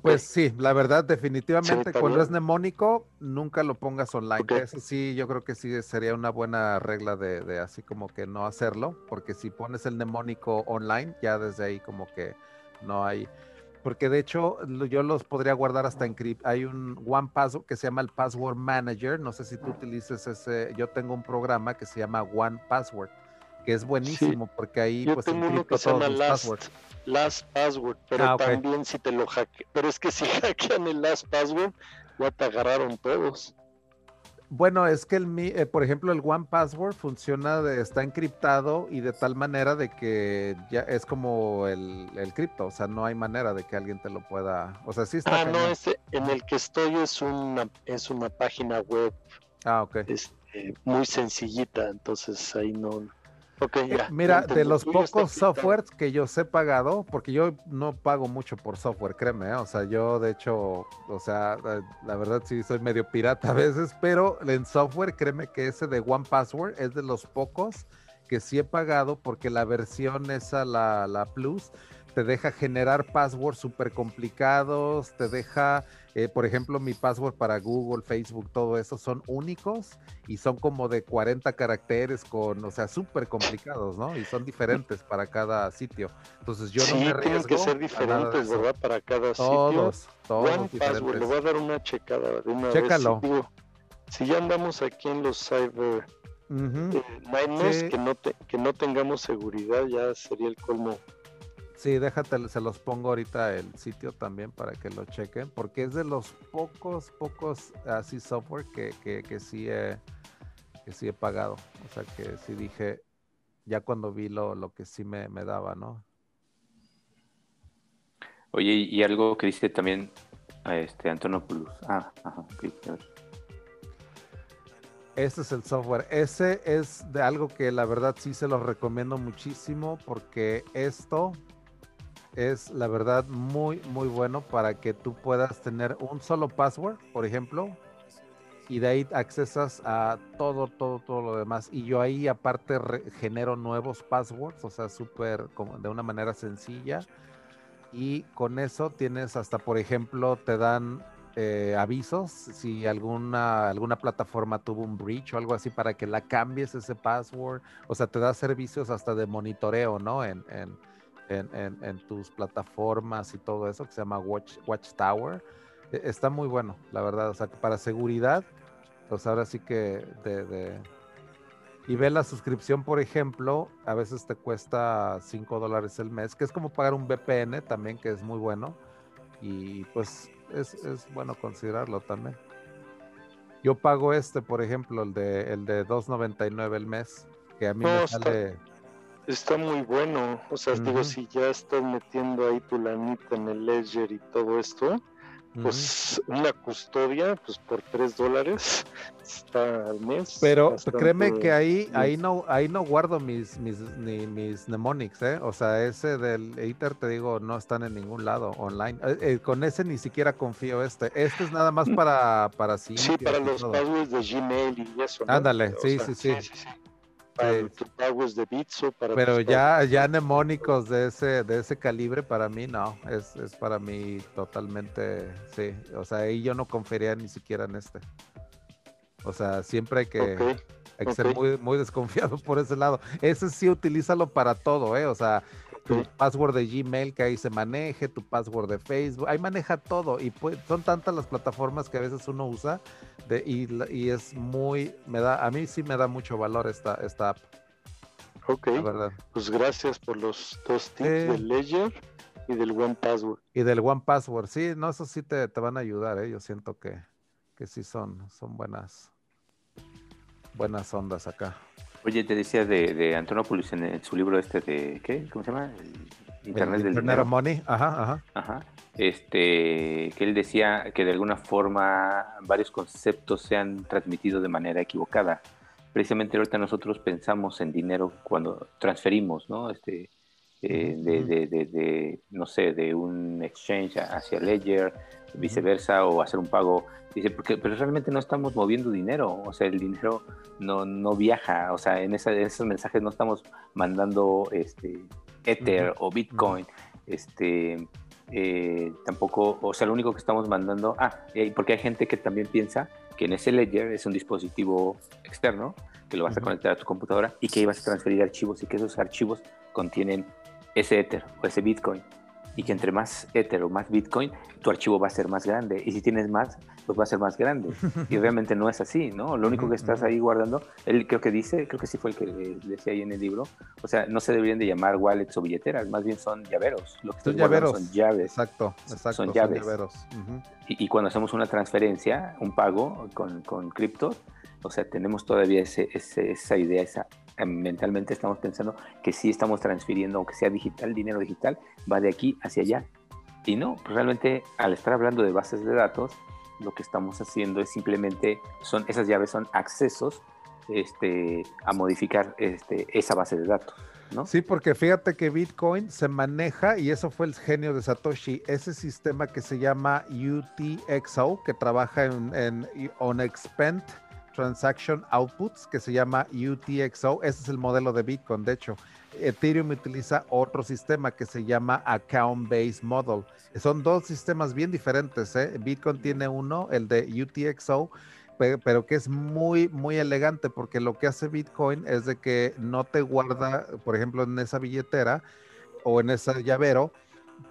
Pues sí, la verdad, definitivamente, cuando es mnemónico, nunca lo pongas online. Eso sí, yo creo que sí sería una buena regla de, de, así como que no hacerlo, porque si pones el mnemónico online, ya desde ahí como que no hay porque de hecho yo los podría guardar hasta en Crypt. Hay un One Password que se llama el Password Manager. No sé si tú utilices ese. Yo tengo un programa que se llama One Password, que es buenísimo porque ahí yo pues tengo uno que se llama Last, Last Password, pero ah, también si te lo hackean. Pero es que si hackean el Last Password, ya te agarraron todos. Bueno, es que el, eh, por ejemplo, el One Password funciona, de, está encriptado y de tal manera de que ya es como el, el cripto, o sea, no hay manera de que alguien te lo pueda, o sea, sí está. Ah, no, en el que estoy es una, es una página web. Ah, ok. Este, muy sencillita, entonces ahí no, eh, mira, de los pocos softwares que yo he pagado, porque yo no pago mucho por software, créeme, ¿eh? o sea, yo de hecho, o sea, la, verdad sí soy medio pirata a veces, pero en software, créeme que ese de One Password es de los pocos que sí he pagado porque la versión esa, la, la Plus, te deja generar passwords súper complicados, te deja, eh, por ejemplo, mi password para Google, Facebook, todo eso son únicos y son como de 40 caracteres con, o sea, súper complicados, ¿no? Y son diferentes para cada sitio. Entonces yo no me tienen que ser diferentes, ¿verdad? Para cada sitio. Todos, todos Password, le voy a dar una checada de una Chécalo. si ya andamos aquí en los cyber uh que, no que no tengamos seguridad ya sería el colmo. Sí, déjate, se los pongo ahorita el sitio también para que lo chequen, porque es de los pocos, pocos así software que, que, sí, he, que sí he pagado. O sea que sí dije, ya cuando vi lo, lo que sí me, daba, ¿no? Oye, y algo que dice también este Antonopoulos. Ah, ajá, Este es el software. Ese es de algo que la verdad sí se los recomiendo muchísimo porque esto es la verdad muy, muy bueno para que tú puedas tener un solo password, por ejemplo, y de ahí accesas a todo, todo, todo lo demás. Y yo ahí aparte genero nuevos passwords, o sea, súper, de una manera sencilla. Y con eso tienes hasta, por ejemplo, te dan eh, avisos si alguna, alguna plataforma tuvo un breach o algo así para que la cambies ese password. O sea, te da servicios hasta de monitoreo, ¿no? En, en tus plataformas y todo eso que se llama Watch, Watchtower. E, está muy bueno, la verdad. O sea, para seguridad, pues ahora sí que de, y ve la suscripción, por ejemplo, a veces te cuesta 5 dólares el mes, que es como pagar un VPN también, que es muy bueno. Y pues es, bueno considerarlo también. Yo pago este, por ejemplo, el de, el de 2.99 el mes, que a mí me sale... Está, muy bueno. O sea, digo, si ya estás metiendo ahí tu lanita en el Ledger y todo esto, pues una custodia, pues por 3 dólares está al mes. Pero créeme que ahí, ahí no, ahí no guardo mis, mis, ni, mis mnemonics, ¿eh? O sea, ese del Ether, te digo, no están en ningún lado online. Eh, eh, con ese ni siquiera confío este. Este es nada más para, para sí. Sí, para los passwords de Gmail y eso. Ándale, sí, sí, sí, sí para Pero ya, ya mnemónicos de ese, de ese calibre para mí no, es, es, para mí totalmente, sí, o sea, ahí yo no confiaría ni siquiera en este. O sea, siempre hay que, ser muy, muy desconfiado por ese lado. Ese sí utilízalo para todo, ¿eh? O sea, tu password de Gmail que ahí se maneje, tu password de Facebook, ahí maneja todo y pues, son tantas las plataformas que a veces uno usa de, y, es muy, me da, a mí sí me da mucho valor esta, esta app. Ok, pues gracias por los dos tips del Ledger y del One Password. Y del One Password, sí, no, eso sí te, te van a ayudar, ¿eh? yo siento que, que sí son, son buenas, buenas ondas acá. Oye, te decía de, de Antonopoulos en, su libro este de, ¿qué? ¿Cómo se llama? Internet del dinero. Money, ajá, ajá. Ajá. Este, que él decía que de alguna forma varios conceptos se han transmitido de manera equivocada. Precisamente ahorita nosotros pensamos en dinero cuando transferimos, ¿no? Este, eh, de, de, de, no sé, de un exchange hacia Ledger, viceversa, o hacer un pago. Dice, porque, pero realmente no estamos moviendo dinero, o sea, el dinero no, no viaja, o sea, en, esa, esos mensajes no estamos mandando este, Ether o Bitcoin, este, eh, tampoco, o sea, lo único que estamos mandando, ah, porque hay gente que también piensa que en ese ledger es un dispositivo externo que lo vas a conectar a tu computadora y que ibas a transferir archivos y que esos archivos contienen ese Ether o ese Bitcoin y que entre más Ether o más Bitcoin, tu archivo va a ser más grande. Y si tienes más, pues va a ser más grande. Y realmente no es así, ¿no? Lo único que estás ahí guardando, él creo que dice, creo que sí fue el que decía ahí en el libro, o sea, no se deberían de llamar wallets o billeteras, más bien son llaveros. Lo que son llaveros. Son llaves. Exacto, exacto. Son llaves. y, cuando hacemos una transferencia, un pago con, con cripto, o sea, tenemos todavía ese, esa idea, esa mentalmente estamos pensando que sí estamos transfiriendo, aunque sea digital, dinero digital, va de aquí hacia allá. Y no, pues realmente al estar hablando de bases de datos, lo que estamos haciendo es simplemente, son, esas llaves son accesos este, a modificar este, esa base de datos. ¿No? Sí, porque fíjate que Bitcoin se maneja, y eso fue el genio de Satoshi, ese sistema que se llama UTXO, que trabaja en, en On Expand Transaction Outputs que se llama UTXO. Ese es el modelo de Bitcoin. De hecho, Ethereum utiliza otro sistema que se llama Account Based Model. Son dos sistemas bien diferentes. ¿eh? Bitcoin tiene uno, el de UTXO, pero que es muy, muy elegante porque lo que hace Bitcoin es de que no te guarda, por ejemplo, en esa billetera o en ese llavero,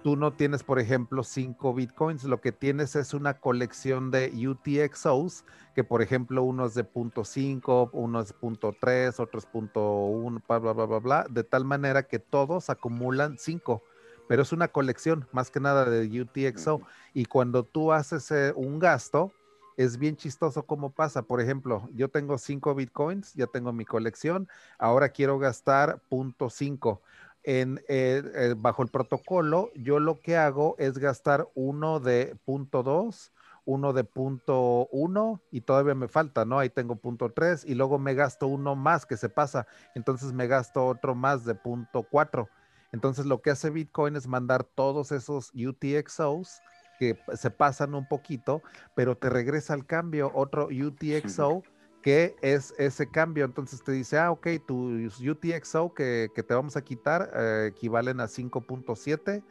tú no tienes, por ejemplo, cinco bitcoins, lo que tienes es una colección de UTXOs, que por ejemplo uno es de punto .5, uno es punto .3, otro es punto .1, bla, bla, bla, bla, bla, de tal manera que todos acumulan cinco, pero es una colección más que nada de UTXO. Y cuando tú haces eh, un gasto, es bien chistoso cómo pasa. Por ejemplo, yo tengo cinco bitcoins, ya tengo mi colección, ahora quiero gastar punto .5 en, eh, eh, bajo el protocolo, yo lo que hago es gastar uno de punto 2, uno de punto 1 y todavía me falta, ¿no? Ahí tengo punto 3 y luego me gasto uno más que se pasa, entonces me gasto otro más de punto 4. Entonces lo que hace Bitcoin es mandar todos esos UTXOs que se pasan un poquito, pero te regresa al cambio otro UTXO que es ese cambio. Entonces te dice, ah, ok, tus UTXO que, te vamos a quitar eh, equivalen a 5.7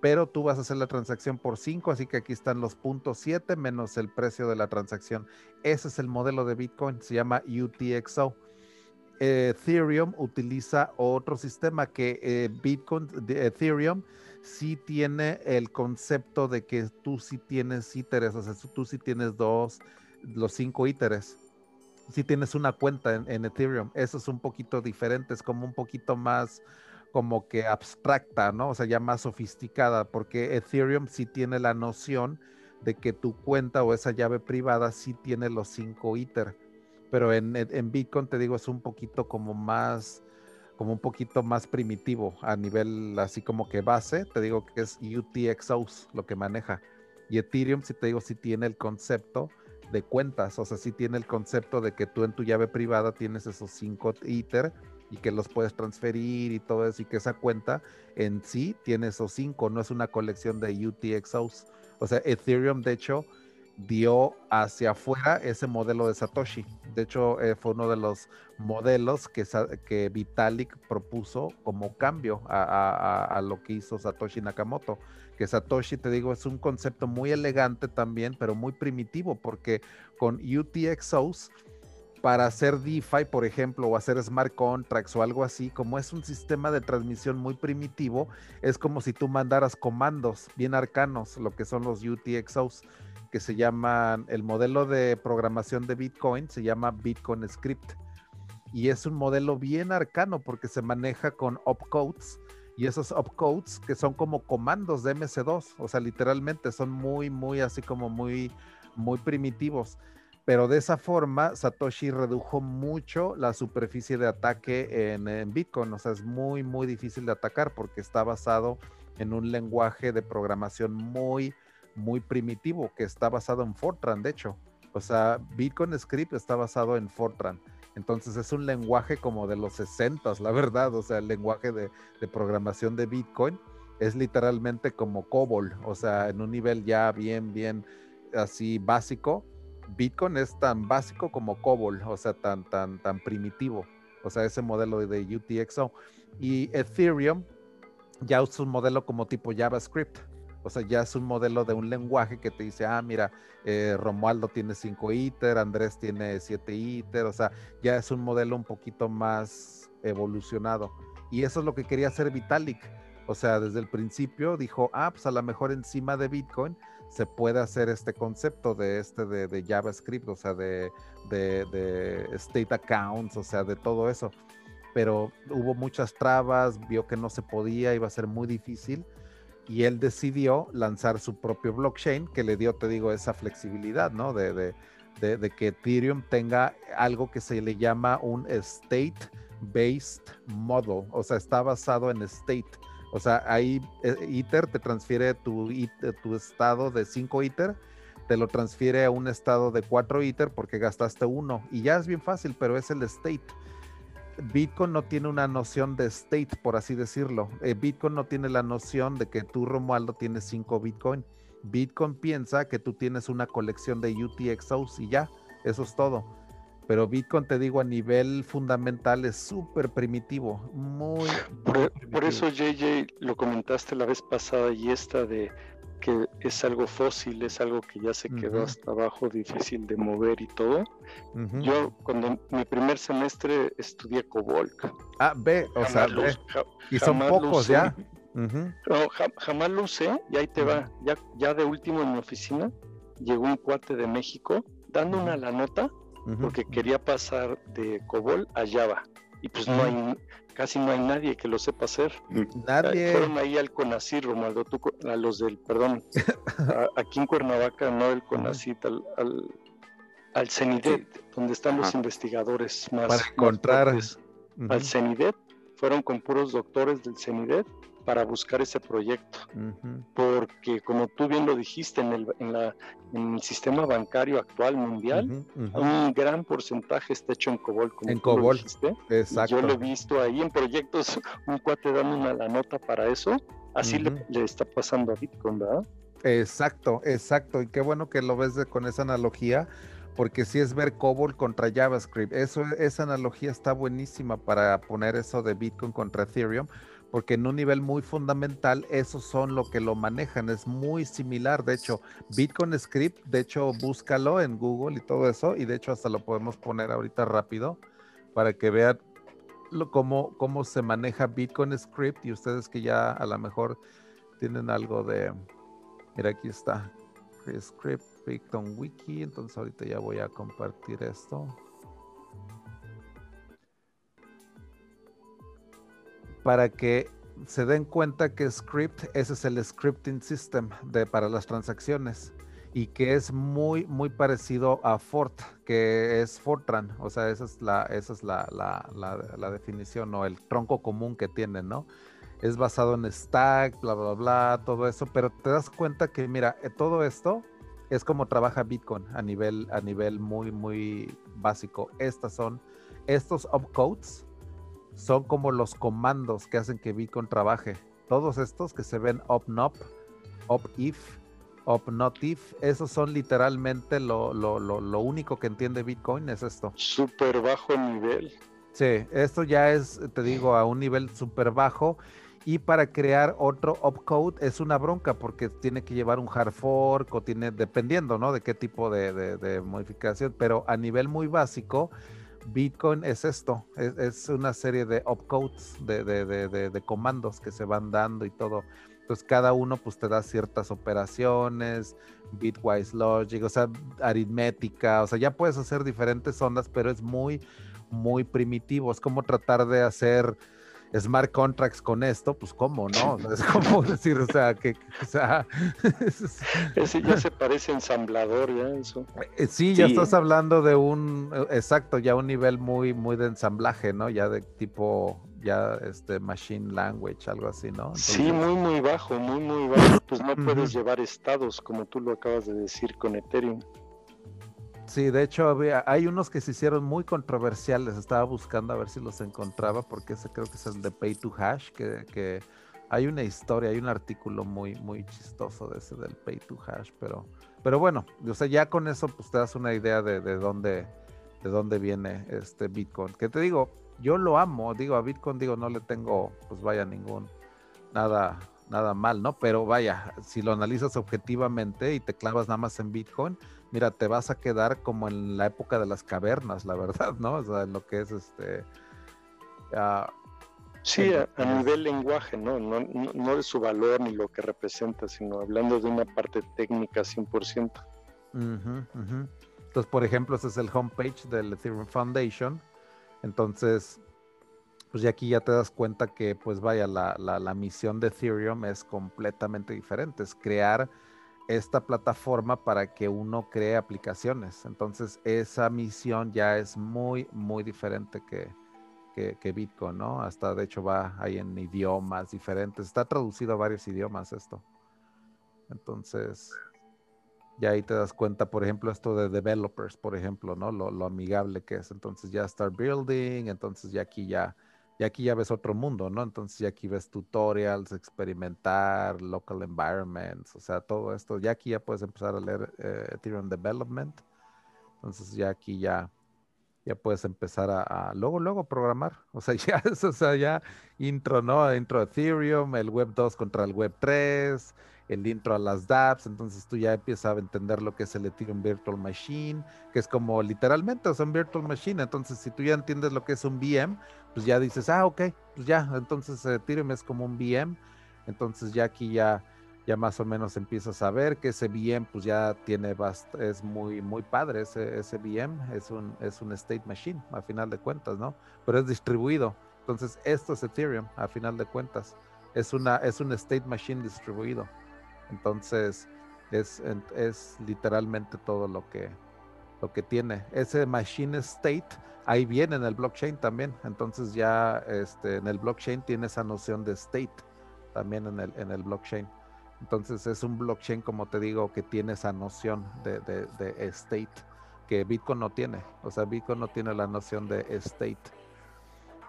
pero tú vas a hacer la transacción por 5, así que aquí están los puntos 7 menos el precio de la transacción. Ese es el modelo de Bitcoin, se llama UTXO. Ethereum utiliza otro sistema que eh, Bitcoin, Ethereum sí tiene el concepto de que tú sí tienes íteres, o sea, tú sí tienes dos, los cinco íteres. Si tienes una cuenta en, Ethereum, eso es un poquito diferente, es como un poquito más como que abstracta, ¿no? O sea, ya más sofisticada, porque Ethereum sí tiene la noción de que tu cuenta o esa llave privada sí tiene los cinco íteres pero en, Bitcoin te digo es un poquito como más, como un poquito más primitivo a nivel así como que base, te digo que es UTXOs lo que maneja. Y Ethereum, si te digo, si tiene el concepto de cuentas, o sea, si tiene el concepto de que tú en tu llave privada tienes esos cinco ITER y que los puedes transferir y todo eso, y que esa cuenta en sí tiene esos cinco, no es una colección de UTXOs. O sea, Ethereum, de hecho, dio hacia afuera ese modelo de Satoshi. De hecho, eh, fue uno de los modelos que, que Vitalik propuso como cambio a, lo que hizo Satoshi Nakamoto. Que Satoshi, te digo, es un concepto muy elegante también, pero muy primitivo, porque con UTXOs, para hacer DeFi, por ejemplo, o hacer smart contracts o algo así, como es un sistema de transmisión muy primitivo, es como si tú mandaras comandos bien arcanos, lo que son los UTXOs que se llaman, el modelo de programación de Bitcoin se llama Bitcoin Script. Y es un modelo bien arcano porque se maneja con opcodes y esos opcodes que son como comandos de MS2, o sea, literalmente son muy, muy así como muy, muy primitivos. Pero de esa forma, Satoshi redujo mucho la superficie de ataque en Bitcoin. O sea, es muy, muy difícil de atacar porque está basado en un lenguaje de programación muy, muy primitivo que está basado en Fortran, de hecho. O sea, Bitcoin Script está basado en Fortran. Entonces es un lenguaje como de los 60, la verdad. O sea, el lenguaje de, programación de Bitcoin es literalmente como COBOL. O sea, en un nivel ya bien, bien así básico. Bitcoin es tan básico como COBOL, o sea, tan, tan, tan primitivo. O sea, ese modelo de UTXO. Y Ethereum ya usa un modelo como tipo JavaScript. O sea, ya es un modelo de un lenguaje que te dice, ah, mira, eh, Romualdo tiene 5 ITER, Andrés tiene 7 ITER, o sea, ya es un modelo un poquito más evolucionado. Y eso es lo que quería hacer Vitalik. O sea, desde el principio dijo, ah, pues a lo mejor encima de Bitcoin se puede hacer este concepto de este de, JavaScript, o sea, de, de, state accounts, o sea, de todo eso. Pero hubo muchas trabas, vio que no se podía, iba a ser muy difícil y él decidió lanzar su propio blockchain que le dio, te digo, esa flexibilidad, ¿no? De, que Ethereum tenga algo que se le llama un state-based model, o sea, está basado en state. O sea, ahí ITER te transfiere tu, tu estado de 5 ITER, te lo transfiere a un estado de 4 ITER porque gastaste uno. Y ya es bien fácil, pero es el state. Bitcoin no tiene una noción de state, por así decirlo. Eh, Bitcoin no tiene la noción de que tú, Romualdo, tienes 5 Bitcoin. Bitcoin piensa que tú tienes una colección de UTXOs y ya, eso es todo. Pero Bitcoin, te digo, a nivel fundamental es súper primitivo, muy... Por, por, eso, JJ, lo comentaste la vez pasada y esta de que es algo fósil, es algo que ya se quedó hasta abajo, difícil de mover y todo. Yo cuando mi primer semestre estudié COBOL. Ah, ve, o sea, y son pocos ya. jamás lo usé y ahí te va. Ya, ya de último en mi oficina llegó un cuate de México dando una la nota porque quería pasar de COBOL a Java. Y pues no hay, casi no hay nadie que lo sepa hacer. Nadie. Fueron ahí al CONACIR, Romualdo, tú, a los del, perdón, aquí en Cuernavaca, no el CONACIT, al, al, CENIDET, donde están los investigadores más. Para encontrar. Al CENIDET, fueron con puros doctores del CENIDET para buscar ese proyecto. Porque como tú bien lo dijiste, en el, en la, en el sistema bancario actual mundial, un gran porcentaje está hecho en COBOL. Como en COBOL, exacto. Yo lo he visto ahí en proyectos, un cuate dando una la nota para eso, así le, está pasando a Bitcoin, ¿verdad? Exacto, exacto. Y qué bueno que lo ves con esa analogía, porque si es ver COBOL contra JavaScript. Eso, esa analogía está buenísima para poner eso de Bitcoin contra Ethereum, porque en un nivel muy fundamental, esos son lo que lo manejan, es muy similar. De hecho, Bitcoin Script, de hecho, búscalo en Google y todo eso, y de hecho, hasta lo podemos poner ahorita rápido para que vean cómo, cómo se maneja Bitcoin Script y ustedes que ya a lo mejor tienen algo de. Mira, aquí está. Script, Bitcoin Wiki. Entonces, ahorita ya voy a compartir esto. Para que se den cuenta que Script, ese es el scripting system de, para las transacciones y que es muy, muy parecido a Fort, que es Fortran, o sea, esa es la, esa es la, la, definición o el tronco común que tiene, ¿no? Es basado en stack, bla, bla, bla, todo eso, pero te das cuenta que, mira, eh, todo esto es como trabaja Bitcoin a nivel, a nivel muy, muy básico. Estas son, estos opcodes son como los comandos que hacen que Bitcoin trabaje. Todos estos que se ven up not, up if, up not if, esos son literalmente lo, único que entiende Bitcoin es esto. Súper bajo nivel. Sí, esto ya es, te digo, a un nivel súper bajo. Y para crear otro opcode es una bronca porque tiene que llevar un hard fork o tiene, dependiendo, ¿no? De qué tipo de, de modificación. Pero a nivel muy básico, Bitcoin es esto, es, una serie de opcodes, de, de, comandos que se van dando y todo. Entonces cada uno pues te da ciertas operaciones, bitwise logic, o sea, aritmética, o sea, ya puedes hacer diferentes ondas, pero es muy, muy primitivo. Es como tratar de hacer smart contracts con esto, pues cómo, ¿no? Es como decir, o sea, que, o sea... Ese ya se parece ensamblador, ya eso. Eh, sí, ya estás hablando de un, eh, exacto, ya un nivel muy, muy de ensamblaje, ¿no? Ya de tipo, ya este machine language, algo así, ¿no? sí, muy, muy bajo, muy, muy bajo. Pues no puedes llevar estados, como tú lo acabas de decir con Ethereum. Sí, de hecho había, hay unos que se hicieron muy controversiales. Estaba buscando a ver si los encontraba porque ese creo que es el de Pay to Hash, que, hay una historia, hay un artículo muy, muy chistoso de ese del Pay to Hash, pero, pero bueno, o sea, ya con eso pues te das una idea de, de dónde, de dónde viene este Bitcoin. Que te digo, yo lo amo, digo, a Bitcoin digo, no le tengo, pues vaya ningún, nada, nada mal, ¿no? Pero vaya, si lo analizas objetivamente y te clavas nada más en Bitcoin, mira, te vas a quedar como en la época de las cavernas, la verdad, ¿no? O sea, en lo que es este... sí, a, nivel lenguaje, ¿no? ¿no? No, de su valor ni lo que representa, sino hablando de una parte técnica 100%. Entonces, por ejemplo, ese es el homepage del Ethereum Foundation. Entonces, pues ya aquí ya te das cuenta que, pues vaya, la, la, la misión de Ethereum es completamente diferente, es crear esta plataforma para que uno cree aplicaciones. Entonces, esa misión ya es muy, muy diferente que, que, Bitcoin, ¿no? Hasta de hecho va ahí en idiomas diferentes. Está traducido a varios idiomas esto. Entonces, ya ahí te das cuenta, por ejemplo, esto de developers, por ejemplo, ¿no? Lo, lo amigable que es. Entonces ya start building, entonces ya aquí ya y aquí ya ves otro mundo, ¿no? Entonces ya aquí ves tutorials, experimentar, local environments, o sea, todo esto. Ya aquí ya puedes empezar a leer eh, Ethereum Development. Entonces ya aquí ya, ya puedes empezar a, luego, luego programar. O sea, ya o sea, ya intro, ¿no? Intro Ethereum, el Web 2 contra el Web 3, el intro a las dApps, entonces tú ya empiezas a entender lo que es el Ethereum Virtual Machine, que es como literalmente, o sea, un Virtual Machine. Entonces, si tú ya entiendes lo que es un VM, pues ya dices, ah, ok, pues ya, entonces Ethereum es como un VM. Entonces ya aquí ya, ya más o menos empiezas a ver que ese VM pues ya tiene, es muy, muy padre, ese, ese VM es un, es un state machine, a final de cuentas, ¿no? Pero es distribuido. Entonces, esto es Ethereum, a final de cuentas. Es, una, es un state machine distribuido. Entonces, es, es literalmente todo lo que, lo que tiene. Ese machine state, ahí viene en el blockchain también. Entonces ya este, en el blockchain tiene esa noción de state también en el, en el blockchain. Entonces es un blockchain, como te digo, que tiene esa noción de, state que Bitcoin no tiene. O sea, Bitcoin no tiene la noción de state.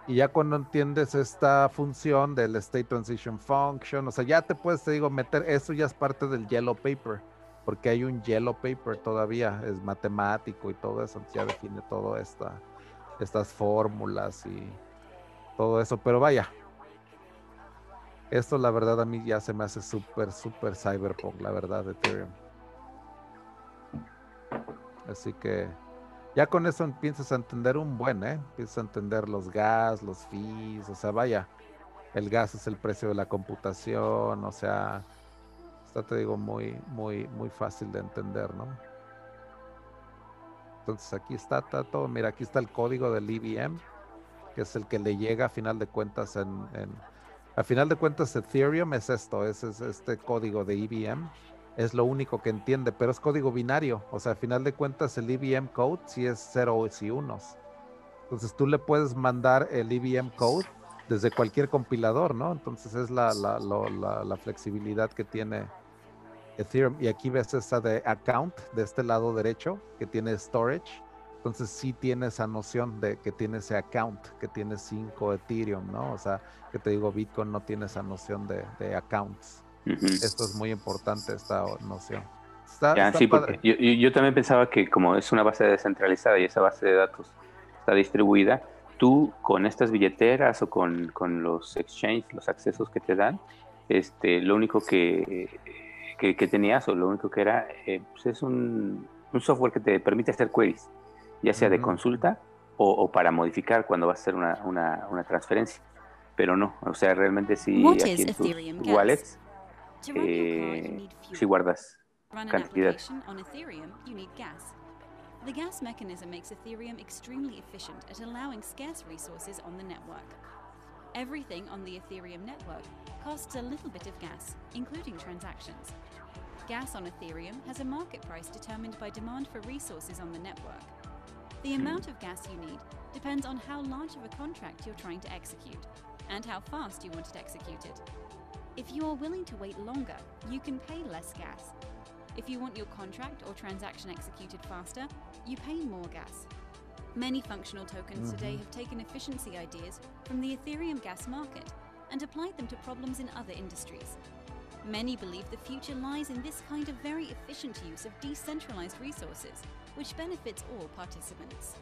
Y ya cuando entiendes esta función del State Transition Function, o sea, ya te puedes, te digo, meter, eso ya es parte del Yellow Paper, porque hay un Yellow Paper todavía, es matemático y todo eso, ya define todo esta, estas fórmulas y todo eso, pero vaya, Esto la verdad a mí ya se me hace súper, súper cyberpunk, la verdad, de Ethereum. Así que ya con eso empiezas a entender un buen, ¿eh? Empiezas a entender los gas, los fees, o sea, vaya, el gas es el precio de la computación, o sea, está, te digo, muy, muy, muy fácil de entender, ¿no? Entonces aquí está, todo, mira, aquí está el código del EVM, que es el que le llega a final de cuentas en, a final de cuentas Ethereum es esto, es, es este código de EVM es lo único que entiende, pero es código binario. O sea, a final de cuentas el EVM code sí es ceros y unos. Entonces tú le puedes mandar el EVM code desde cualquier compilador, ¿no? Entonces es la, la, la, flexibilidad que tiene Ethereum. Y aquí ves esa de account de este lado derecho que tiene storage. Entonces sí tiene esa noción de que tiene ese account, que tiene 5 Ethereum, ¿no? O sea, que te digo, Bitcoin no tiene esa noción de, de accounts. Esto es muy importante, esta noción. sí, porque yo, también pensaba que como es una base descentralizada y esa base de datos está distribuida, tú con estas billeteras o con, con los exchanges, los accesos que te dan, este, lo único que, que, tenías o lo único que era, eh, pues es un, un, software que te permite hacer queries, ya sea de consulta o, para modificar cuando vas a hacer una, una, una transferencia. Pero no, o sea, realmente sí, aquí en tus wallets eh, si guardas cantidad. The gas mechanism makes Ethereum extremely efficient at allowing scarce resources on the network. Everything on the Ethereum network costs a little bit of gas, including transactions. Gas on Ethereum has a market price determined by demand for resources on the network. The amount of gas you need depends on how large of a contract you're trying to execute and how fast you want it executed. If you are willing to wait longer, you can pay less gas. If you want your contract or transaction executed faster, you pay more gas. Many functional tokens mm-hmm. today have taken efficiency ideas from the Ethereum gas market and applied them to problems in other industries. Many believe the future lies in this kind of very efficient use of decentralized resources, which benefits all participants.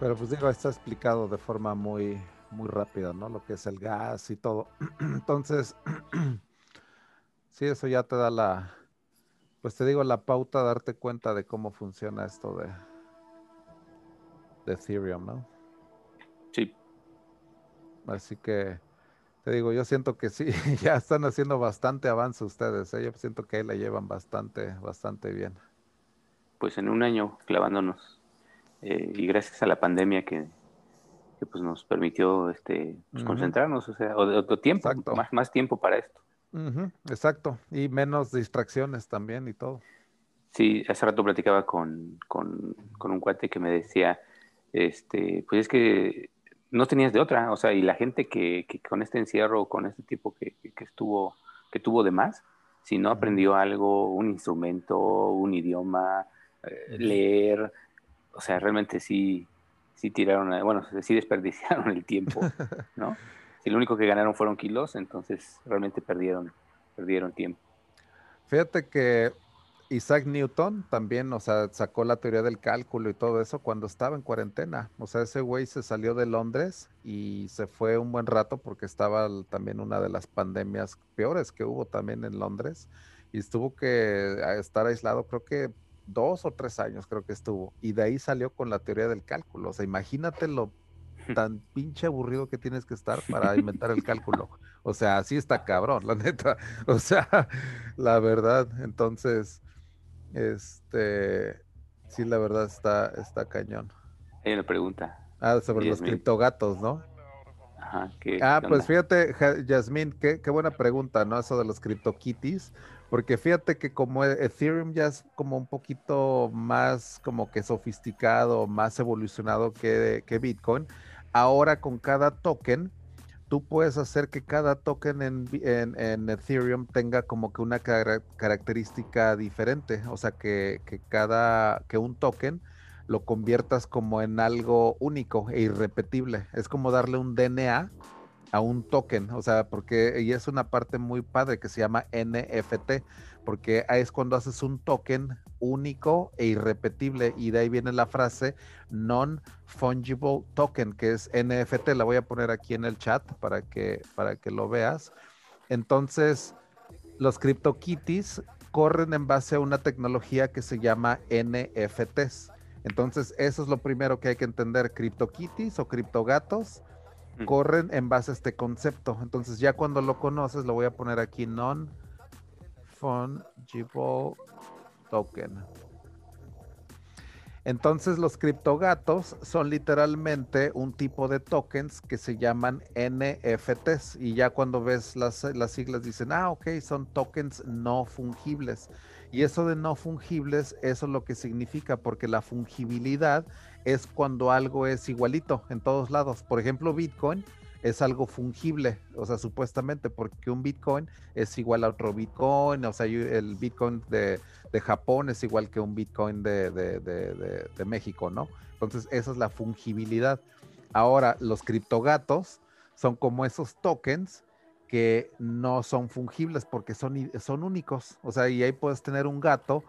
Pero pues digo, está explicado de forma muy, muy rápida, ¿no? Lo que es el gas y todo. Entonces, sí, eso ya te da la, pues te digo, la pauta, darte cuenta de cómo funciona esto de, de Ethereum, ¿no? Sí. Así que, te digo, yo siento que sí, ya están haciendo bastante avance ustedes, ¿eh? yo siento que ahí la llevan bastante, bastante bien. Pues en un año clavándonos eh, y gracias a la pandemia que, pues nos permitió este, pues, concentrarnos, o sea, o, tiempo, más, más tiempo para esto. Exacto, y menos distracciones también y todo. Sí, hace rato platicaba con, con, un cuate que me decía, este, pues es que no tenías de otra, o sea, y la gente que, que con este encierro, con este tipo que, que, estuvo, que tuvo de más, si no aprendió algo, un instrumento, un idioma, eh, leer, o sea, realmente sí, sí tiraron, bueno, sí desperdiciaron el tiempo, ¿no? si lo único que ganaron fueron kilos, entonces realmente perdieron, perdieron tiempo. Fíjate que Isaac Newton también, o sea, sacó la teoría del cálculo y todo eso cuando estaba en cuarentena. O sea, ese güey se salió de Londres y se fue un buen rato porque estaba también una de las pandemias peores que hubo también en Londres y estuvo que estar aislado, creo que dos o tres años creo que estuvo, y de ahí salió con la teoría del cálculo. O sea, imagínate lo tan pinche aburrido que tienes que estar para inventar el cálculo. O sea, así está cabrón, la neta. O sea, la verdad, entonces, este, sí, la verdad está, está cañón. Hay una pregunta. Ah, sobre los criptogatos, ¿no? Ajá, ah, pues fíjate, Yasmín, qué, qué, buena pregunta, ¿no? Eso de los CryptoKitties. Porque fíjate que como e, Ethereum ya es como un poquito más como que sofisticado, más evolucionado que, Bitcoin, ahora con cada token, tú puedes hacer que cada token en, en, Ethereum tenga como que una característica diferente. O sea, que, que, cada, que un token lo conviertas como en algo único e irrepetible. Es como darle un DNA a un token, o sea, porque y es una parte muy padre que se llama NFT, porque es cuando haces un token único e irrepetible y de ahí viene la frase non-fungible token, que es NFT, la voy a poner aquí en el chat para que, para que lo veas. Entonces, los CryptoKitties corren en base a una tecnología que se llama NFTs. Entonces, eso es lo primero que hay que entender. CryptoKitties o CryptoGatos corren en base a este concepto. Entonces, ya cuando lo conoces, lo voy a poner aquí non fungible token. Entonces los criptogatos son literalmente un tipo de tokens que se llaman NFTs y ya cuando ves las, las siglas dicen, ah, ok, son tokens no fungibles. Y eso de no fungibles, eso es lo que significa, porque la fungibilidad es cuando algo es igualito en todos lados. Por ejemplo, Bitcoin es algo fungible, o sea, supuestamente, porque un Bitcoin es igual a otro Bitcoin, o sea, el Bitcoin de, Japón es igual que un Bitcoin de, de, México, ¿no? Entonces, esa es la fungibilidad. Ahora, los criptogatos son como esos tokens que no son fungibles porque son, son únicos, o sea, y ahí puedes tener un gato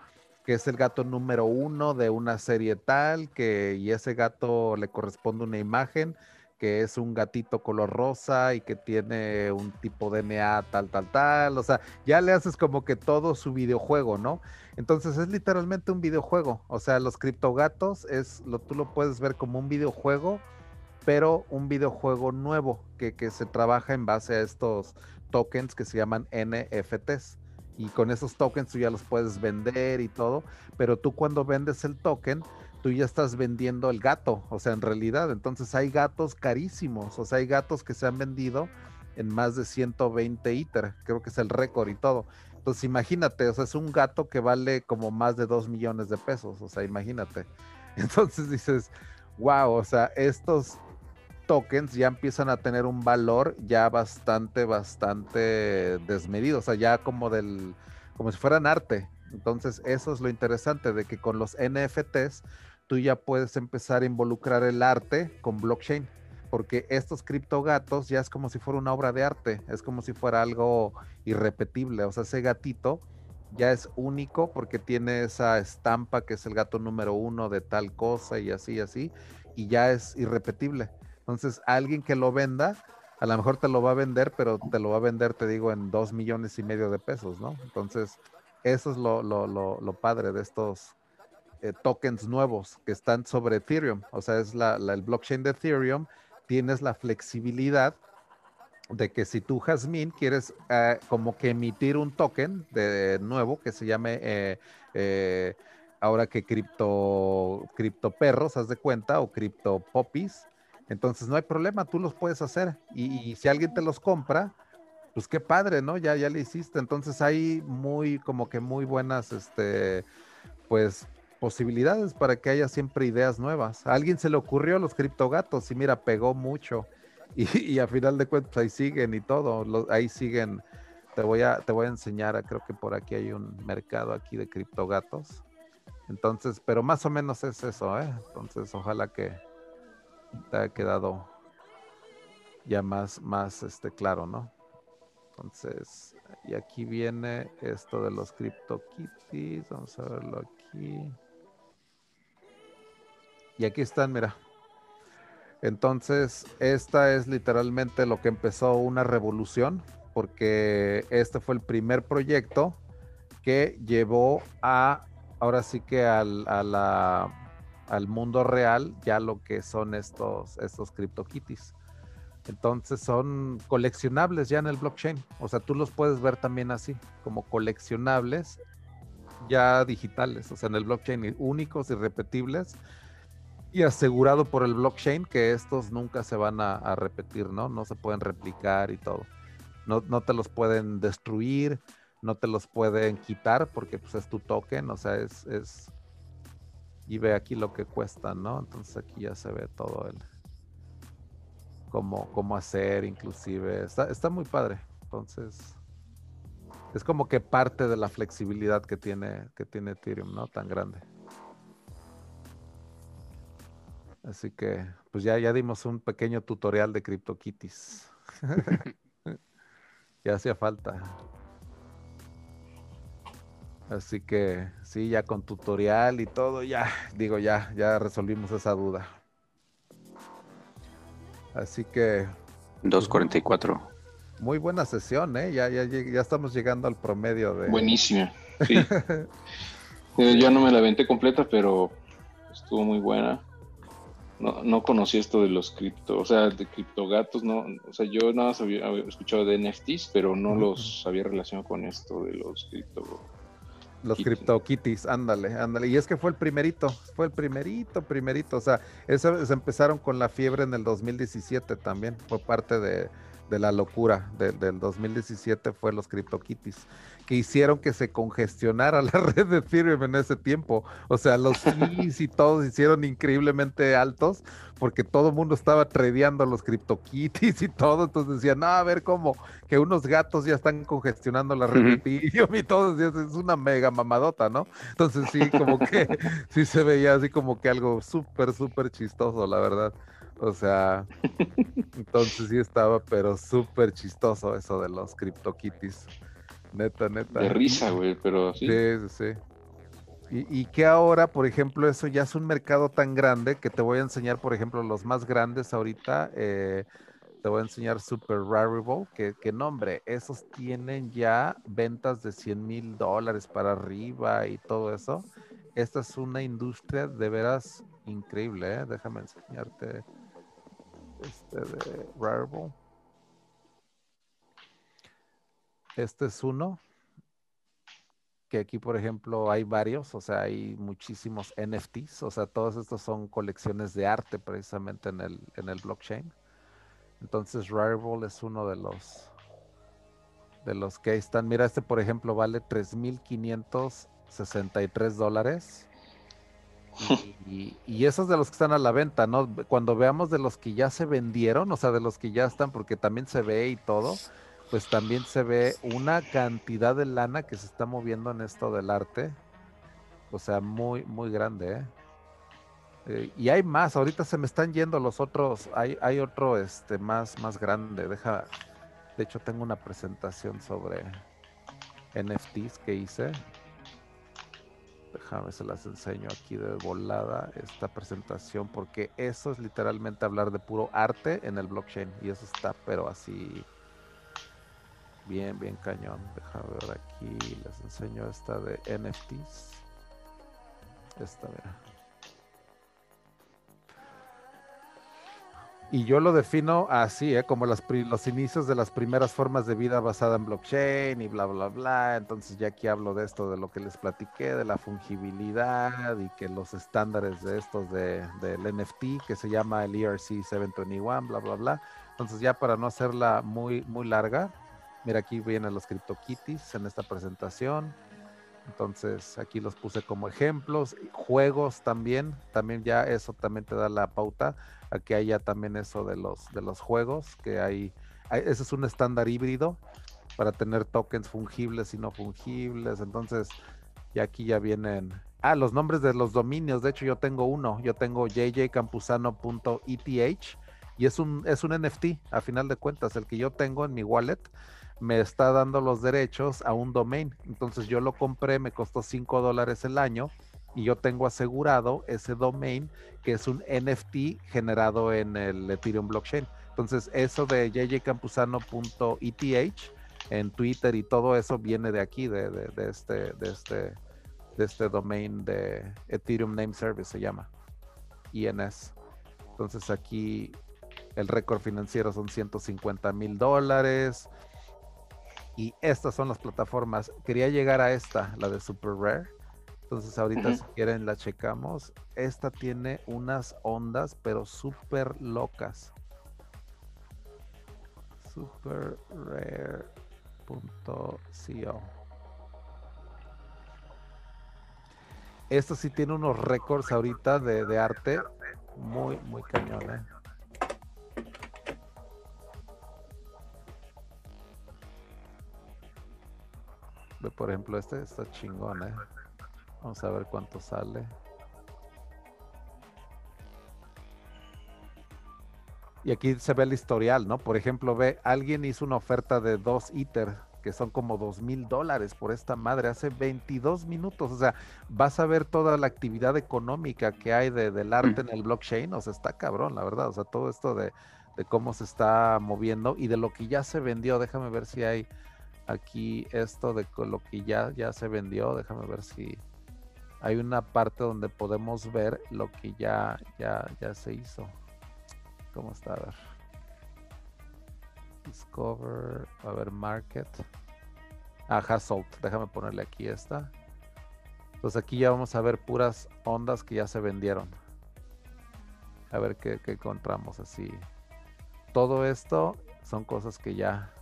que es el gato número uno de una serie tal, que y ese gato le corresponde una imagen que es un gatito color rosa y que tiene un tipo DNA tal, tal, tal. O sea, ya le haces como que todo su videojuego, ¿no? Entonces es literalmente un videojuego. O sea, los criptogatos es, lo, tú lo puedes ver como un videojuego, pero un videojuego nuevo que, que se trabaja en base a estos tokens que se llaman NFTs. Y con esos tokens tú ya los puedes vender y todo, pero tú cuando vendes el token, tú ya estás vendiendo el gato, o sea, en realidad, entonces hay gatos carísimos, o sea, hay gatos que se han vendido en más de 120 ITER, creo que es el récord y todo. Entonces imagínate, o sea, es un gato que vale como más de 2 millones de pesos, o sea, imagínate. Entonces dices, wow, o sea, estos tokens ya empiezan a tener un valor ya bastante, bastante desmedido, o sea, ya como del, como si fueran arte. Entonces, eso es lo interesante de que con los NFTs tú ya puedes empezar a involucrar el arte con blockchain, porque estos criptogatos ya es como si fuera una obra de arte, es como si fuera algo irrepetible, o sea, ese gatito ya es único porque tiene esa estampa que es el gato número uno de tal cosa y así así, y ya es irrepetible. Entonces, alguien que lo venda, a lo mejor te lo va a vender, pero te lo va a vender, te digo, en dos millones y medio de pesos, ¿no? Entonces, eso es lo, lo, lo padre de estos eh, tokens nuevos que están sobre Ethereum. O sea, es la, el blockchain de Ethereum. Tienes la flexibilidad de que si tú, Jasmine, quieres eh, como que emitir un token de nuevo que se llame eh, ahora que cripto, cripto perros, haz de cuenta, o cripto poppies, entonces no hay problema, tú los puedes hacer. Y, y, si alguien te los compra, pues qué padre, ¿no? Ya, ya le hiciste. Entonces hay muy, como que muy buenas, este, pues posibilidades para que haya siempre ideas nuevas. A alguien se le ocurrió los criptogatos y mira, pegó mucho. Y, a final de cuentas ahí siguen y todo. ahí siguen. Te voy, a, te voy a enseñar, creo que por aquí hay un mercado aquí de criptogatos. Entonces, pero más o menos es eso, ¿eh? Entonces, ojalá que haya quedado ya más, más este, claro, ¿no? Entonces, y aquí viene esto de los CryptoKitties. Vamos a verlo aquí. Y aquí están, mira. Entonces, esta es literalmente lo que empezó una revolución, porque este fue el primer proyecto que llevó a, ahora sí que al, al mundo real, ya lo que son estos, estos CryptoKitties. Entonces son coleccionables ya en el blockchain. O sea, tú los puedes ver también así, como coleccionables ya digitales, o sea, en el blockchain únicos, irrepetibles y asegurado por el blockchain que estos nunca se van a, repetir, ¿no? No se pueden replicar y todo. No, no, te los pueden destruir, no te los pueden quitar porque pues es tu token, o sea, es... Y ve aquí lo que cuesta, ¿no? Entonces aquí ya se ve todo el... Cómo, cómo hacer, inclusive. Está, está muy padre. Entonces, es como que parte de la flexibilidad que tiene, que tiene Ethereum, ¿no? Tan grande. Así que, pues ya, ya dimos un pequeño tutorial de CryptoKitties. ya hacía falta. Así que sí, ya con tutorial y todo, ya, digo, ya, ya resolvimos esa duda. Así que... 2.44. Muy buena sesión, ¿eh? Ya, ya, ya estamos llegando al promedio de... Buenísima, sí. Eh, ya no me la venté completa, pero estuvo muy buena. No, no conocí esto de los cripto, o sea, de criptogatos, no, o sea, yo nada más había, escuchado de NFTs, pero no los había relacionado con esto de los cripto los CryptoKitties, ándale, ándale. Y es que fue el primerito, fue el primerito, primerito. O sea, eso, se empezaron con la fiebre en el 2017 también. Fue parte de, de la locura del 2017 fue los CryptoKitties, que hicieron que se congestionara la red de Ethereum en ese tiempo. O sea, los fees y todos hicieron increíblemente altos porque todo el mundo estaba tradeando los CryptoKitties y todo. Entonces decían, no, a ver cómo, que unos gatos ya están congestionando la red de Ethereum y todos es una mega mamadota, ¿no? Entonces sí, como que sí se veía así como que algo súper, súper chistoso, la verdad. O sea, entonces sí estaba, pero súper chistoso eso de los CryptoKitties. Neta, neta. De risa, güey, pero sí. Sí, sí. Y, y, que ahora, por ejemplo, eso ya es un mercado tan grande que te voy a enseñar, por ejemplo, los más grandes ahorita. Eh, te voy a enseñar Super Rarible, que, que nombre, esos tienen ya ventas de 100 mil dólares para arriba y todo eso. Esta es una industria de veras increíble, ¿eh? Déjame enseñarte este de Rarible. Este es uno que aquí, por ejemplo, hay varios, o sea, hay muchísimos NFTs, o sea, todos estos son colecciones de arte precisamente en el, en el blockchain. Entonces, Rarible es uno de los de los que están. Mira, este, por ejemplo, vale 3.563 dólares. Y, y, esos de los que están a la venta, ¿no? Cuando veamos de los que ya se vendieron, o sea, de los que ya están, porque también se ve y todo, pues también se ve una cantidad de lana que se está moviendo en esto del arte. O sea, muy, muy grande, ¿eh? eh y hay más, ahorita se me están yendo los otros, hay, hay otro este más, más grande. Deja, de hecho tengo una presentación sobre NFTs que hice. Déjame, se las enseño aquí de volada esta presentación porque eso es literalmente hablar de puro arte en el blockchain y eso está pero así bien, bien cañón. Déjame ver aquí, les enseño esta de NFTs. Esta, mira. Y yo lo defino así, ¿eh? como los inicios de las primeras formas de vida basada en blockchain y bla, bla, bla. Entonces ya aquí hablo de esto, de lo que les platiqué, de la fungibilidad y que los estándares de estos de, del NFT, que se llama el ERC 721, bla, bla, bla. Entonces ya para no hacerla muy, muy larga, mira aquí vienen los CryptoKitties en esta presentación. Entonces aquí los puse como ejemplos. Juegos también, también ya eso también te da la pauta Aquí hay ya también eso de los, de los juegos, que hay, ese es un estándar híbrido para tener tokens fungibles y no fungibles. Entonces, y aquí ya vienen. Ah, los nombres de los dominios. De hecho, yo tengo uno. Yo tengo jjcampusano.eth y es un, es un NFT, a final de cuentas. El que yo tengo en mi wallet me está dando los derechos a un domain. Entonces, yo lo compré, me costó 5 dólares el año y yo tengo asegurado ese domain que es un NFT generado en el Ethereum blockchain. Entonces, eso de jjcampusano.eth en Twitter y todo eso viene de aquí, de, de, este, de, este, de este domain de Ethereum Name Service, se llama INS. Entonces, aquí el récord financiero son 150 mil dólares. Y estas son las plataformas. Quería llegar a esta, la de Super Rare entonces ahorita si quieren la checamos. Esta tiene unas ondas, pero súper locas. Superrare.co. Esto sí tiene unos récords ahorita de, de arte muy, muy cañón, ¿eh? Por ejemplo, este está chingón, ¿eh? Vamos a ver cuánto sale. Y aquí se ve el historial, ¿no? Por ejemplo, ve, alguien hizo una oferta de dos ITER, que son como dos mil dólares por esta madre, hace 22 minutos. O sea, vas a ver toda la actividad económica que hay de, del arte en el blockchain. O sea, está cabrón, la verdad. O sea, todo esto de, de cómo se está moviendo y de lo que ya se vendió. Déjame ver si hay aquí esto de lo que ya, ya se vendió. Déjame ver si hay una parte donde podemos ver lo que ya, ya, ya se hizo. ¿Cómo está? A ver. Discover. A ver, market. Ah, sold. Déjame ponerle aquí esta. Entonces aquí ya vamos a ver puras ondas que ya se vendieron. A ver qué, qué encontramos así. Todo esto son cosas que ya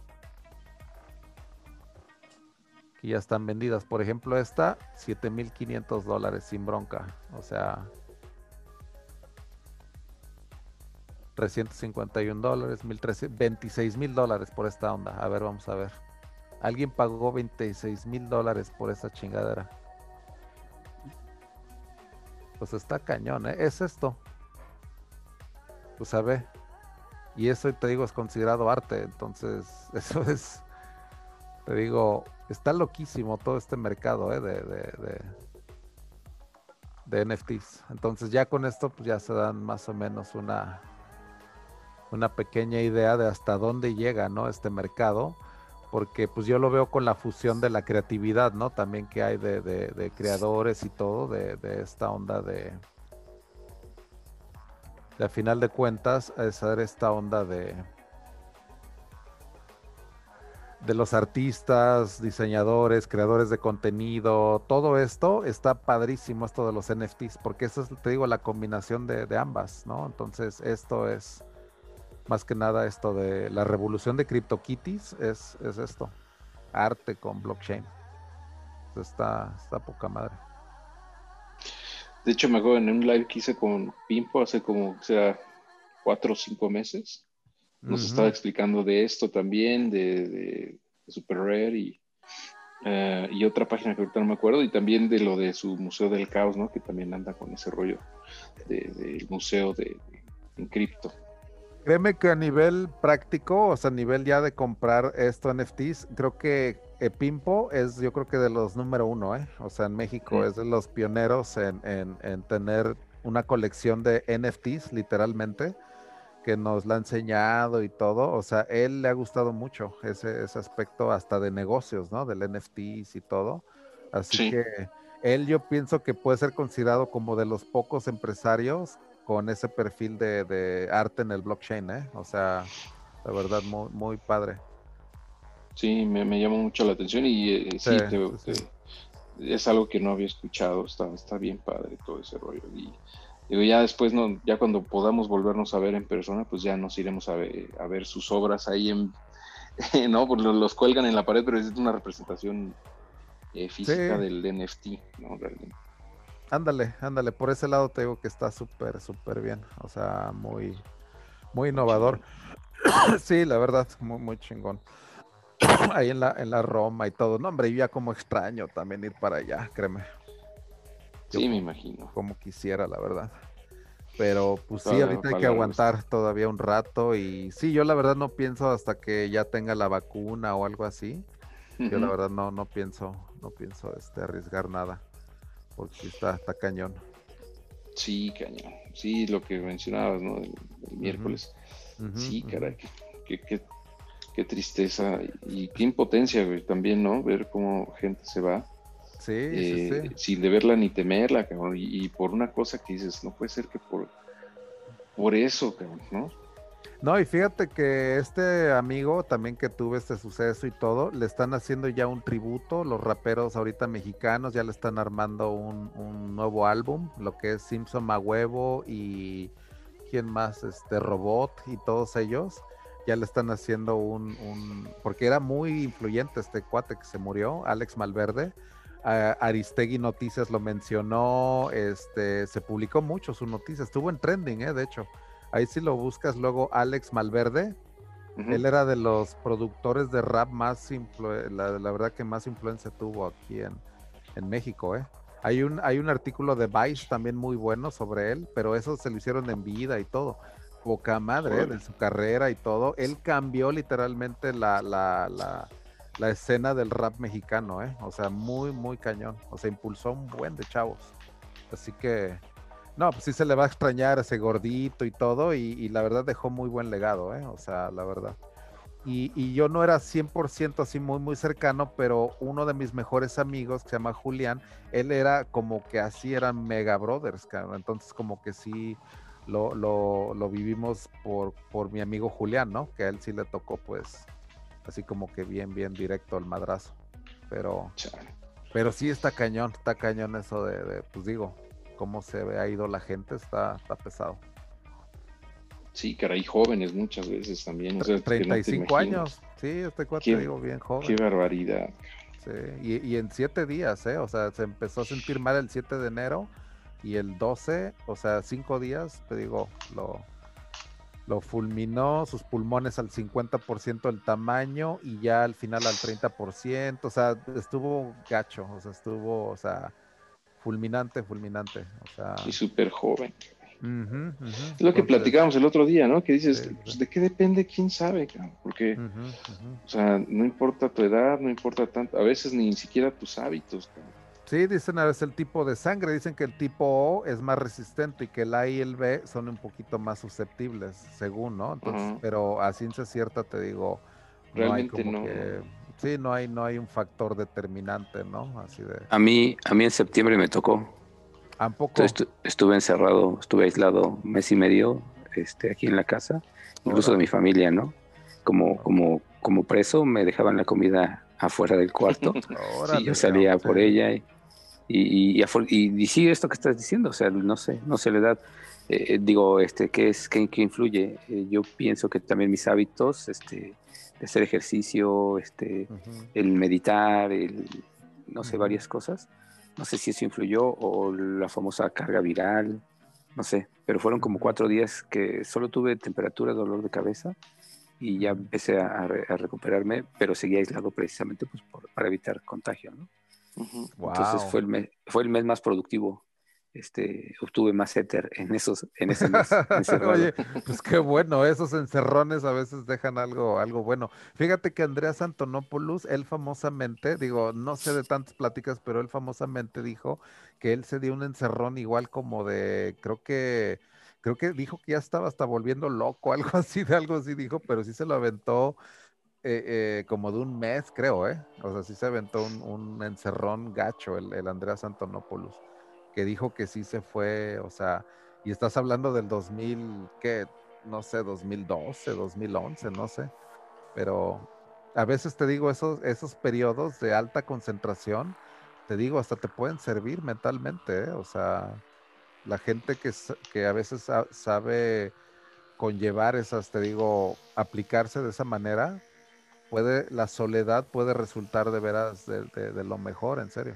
que ya están vendidas. Por ejemplo, esta, 7500 dólares sin bronca. O sea, 351 dólares, 26 mil dólares por esta onda. A ver, vamos a ver. Alguien pagó 26 mil dólares por esta chingadera. Pues está cañón, ¿eh? Es esto. Pues a ver. Y eso, te digo, es considerado arte. Entonces, eso es. Te digo, está loquísimo todo este mercado, ¿eh? De, de, de, NFTs. Entonces, ya con esto, pues ya se dan más o menos una una pequeña idea de hasta dónde llega, ¿no? Este mercado, porque pues yo lo veo con la fusión de la creatividad, ¿no? También que hay de, creadores y todo, de, esta onda de, a final de cuentas, es esta onda de de los artistas, diseñadores, creadores de contenido, todo esto está padrísimo, esto de los NFTs, porque eso es, te digo, la combinación de, de ambas, ¿no? Entonces, esto es, más que nada esto de la revolución de CryptoKitties es, es esto, arte con blockchain. Está, está poca madre. De hecho, me acuerdo en un live que hice con Pimpo hace como, sea, cuatro o cinco meses. Nos estaba explicando de esto también, de, Super Rare y, eh, y otra página que ahorita no me acuerdo, y también de lo de su Museo del Caos, ¿no? Que también anda con ese rollo del museo de, en cripto. Créeme que a nivel práctico, o sea, a nivel ya de comprar esto NFTs, creo que Pimpo es, yo creo que de los número uno, ¿eh? O sea, en México es de los pioneros en, tener una colección de NFTs, literalmente, que nos la ha enseñado y todo. O sea, él le ha gustado mucho ese, ese aspecto hasta de negocios, ¿no? Del NFTs y todo. Así que él yo pienso que puede ser considerado como de los pocos empresarios con ese perfil de, arte en el blockchain, ¿eh? O sea, la verdad, muy, muy padre. Sí, me, me llamó mucho la atención y eh, sí, es algo que no había escuchado, está, está bien padre todo ese rollo. Y digo, ya después, no, ya cuando podamos volvernos a ver en persona, pues ya nos iremos a ver, a ver sus obras ahí en, no, pues los, cuelgan en la pared, pero es una representación eh, física del NFT, ¿no? Realmente. Ándale, ándale, por ese lado te digo que está súper, súper bien, o sea, muy, muy innovador. sí, la verdad, muy, muy chingón. Ahí en la, en la Roma y todo. No, hombre, ya como extraño también ir para allá, créeme. Sí, me imagino. Como quisiera, la verdad. Pero pues sí, ahorita hay que aguantar todavía un rato y sí, yo la verdad no pienso hasta que ya tenga la vacuna o algo así. Yo la verdad no, no pienso, no pienso este, arriesgar nada porque está, está cañón. Sí, cañón. Sí, lo que mencionabas, ¿no? El, miércoles. sí, caray, qué, qué, tristeza y qué impotencia, güey, también, ¿no? Ver cómo gente se va. Sí, sí, eh, Sin deberla ni temerla, cabrón. Y, por una cosa que dices, no puede ser que por, por eso, cabrón, ¿no? No, y fíjate que este amigo también que tuve este suceso y todo, le están haciendo ya un tributo, los raperos ahorita mexicanos ya le están armando un, nuevo álbum, lo que es Simpson Huevo y quién más, este Robot y todos ellos, ya le están haciendo un, porque era muy influyente este cuate que se murió, Alex Malverde. Aristegui Noticias lo mencionó, este, se publicó mucho su noticia, estuvo en trending, eh, de hecho. Ahí si lo buscas luego Alex Malverde. Él era de los productores de rap más, la, la, verdad que más influencia tuvo aquí en, en México, ¿eh? Hay un, hay un artículo de Vice también muy bueno sobre él, pero eso se lo hicieron en vida y todo. poca madre de su carrera y todo. Él cambió literalmente la, la, la, la, escena del rap mexicano, ¿eh? O sea, muy, muy cañón. O sea, impulsó un buen de chavos. Así que, no, pues sí se le va a extrañar ese gordito y todo. Y, y la verdad dejó muy buen legado, ¿eh? O sea, la verdad. Y, yo no era 100% así muy, muy cercano, pero uno de mis mejores amigos, que se llama Julián, él era como que así eran mega brothers, cabrón. Entonces como que sí lo, lo, lo, vivimos por, por mi amigo Julián, ¿no? Que a él sí le tocó pues así como que bien, bien directo al madrazo. Pero, pero sí está cañón, está cañón eso de, de pues digo, cómo se ha ido la gente, está, está pesado. Sí, caray, jóvenes muchas veces también. O 35 años, sí, este cuate digo bien joven. Qué barbaridad. Sí, y, en siete días, ¿eh? O sea, se empezó a sentir mal el 7 de enero y el 12, o sea, cinco días, te digo, lo, lo fulminó, sus pulmones al 50% del tamaño y ya al final al 30%, o sea, estuvo gacho, o sea, estuvo, o sea, fulminante, fulminante, o sea. Y súper joven. Es lo que platicábamos el otro día, ¿no? Que dices, pues, ¿de qué depende? ¿Quién sabe? Porque, o sea, no importa tu edad, no importa tanto, a veces ni siquiera tus hábitos. Sí, dicen a veces el tipo de sangre, dicen que el tipo O es más resistente y que el A y el B son un poquito más susceptibles, según, ¿no? Entonces, pero a ciencia cierta te digo, realmente no. sí, no hay, no hay un factor determinante, ¿no? Así de. A mí, a mí en septiembre me tocó estuve encerrado, estuve aislado un mes y medio este, aquí en la casa, incluso de mi familia, ¿no? Como, como, como preso me dejaban la comida afuera del cuarto. y yo salía por ella y, y, y, sí, esto que estás diciendo, o sea, no sé, no sé la edad. Eh, eh, digo, este, ¿qué es, qué, influye? Eh, yo pienso que también mis hábitos, este, de hacer ejercicio, este, el meditar, el, no sé, varias cosas, no sé si eso influyó o la famosa carga viral, no sé, pero fueron como cuatro días que solo tuve temperatura, dolor de cabeza y ya empecé a, recuperarme, pero seguía aislado precisamente pues, para evitar contagio, ¿no? Entonces fue el, mes, fue el mes más productivo este, obtuve más éter en esos, en ese mes. Oye, pues qué bueno, esos encerrones a veces dejan algo, algo bueno. Fíjate que Andreas Antonopoulos, él famosamente, digo, no sé de tantas pláticas, pero él famosamente dijo que él se dio un encerrón igual como de, creo que, creo que dijo que ya estaba hasta volviendo loco, algo así, de algo así dijo, pero sí se lo aventó. Eh, eh, como de un mes, creo, ¿eh? O sea, sí se aventó un, encerrón gacho el, el Andreas Antonopoulos que dijo que sí se fue, o sea, y estás hablando del 2000, ¿qué? No sé, 2012, 2011, no sé, pero a veces te digo, esos, esos periodos de alta concentración, te digo, hasta te pueden servir mentalmente, ¿eh? o sea, la gente que, que a veces sabe conllevar esas, te digo, aplicarse de esa manera, puede, la soledad puede resultar de veras de lo mejor, en serio.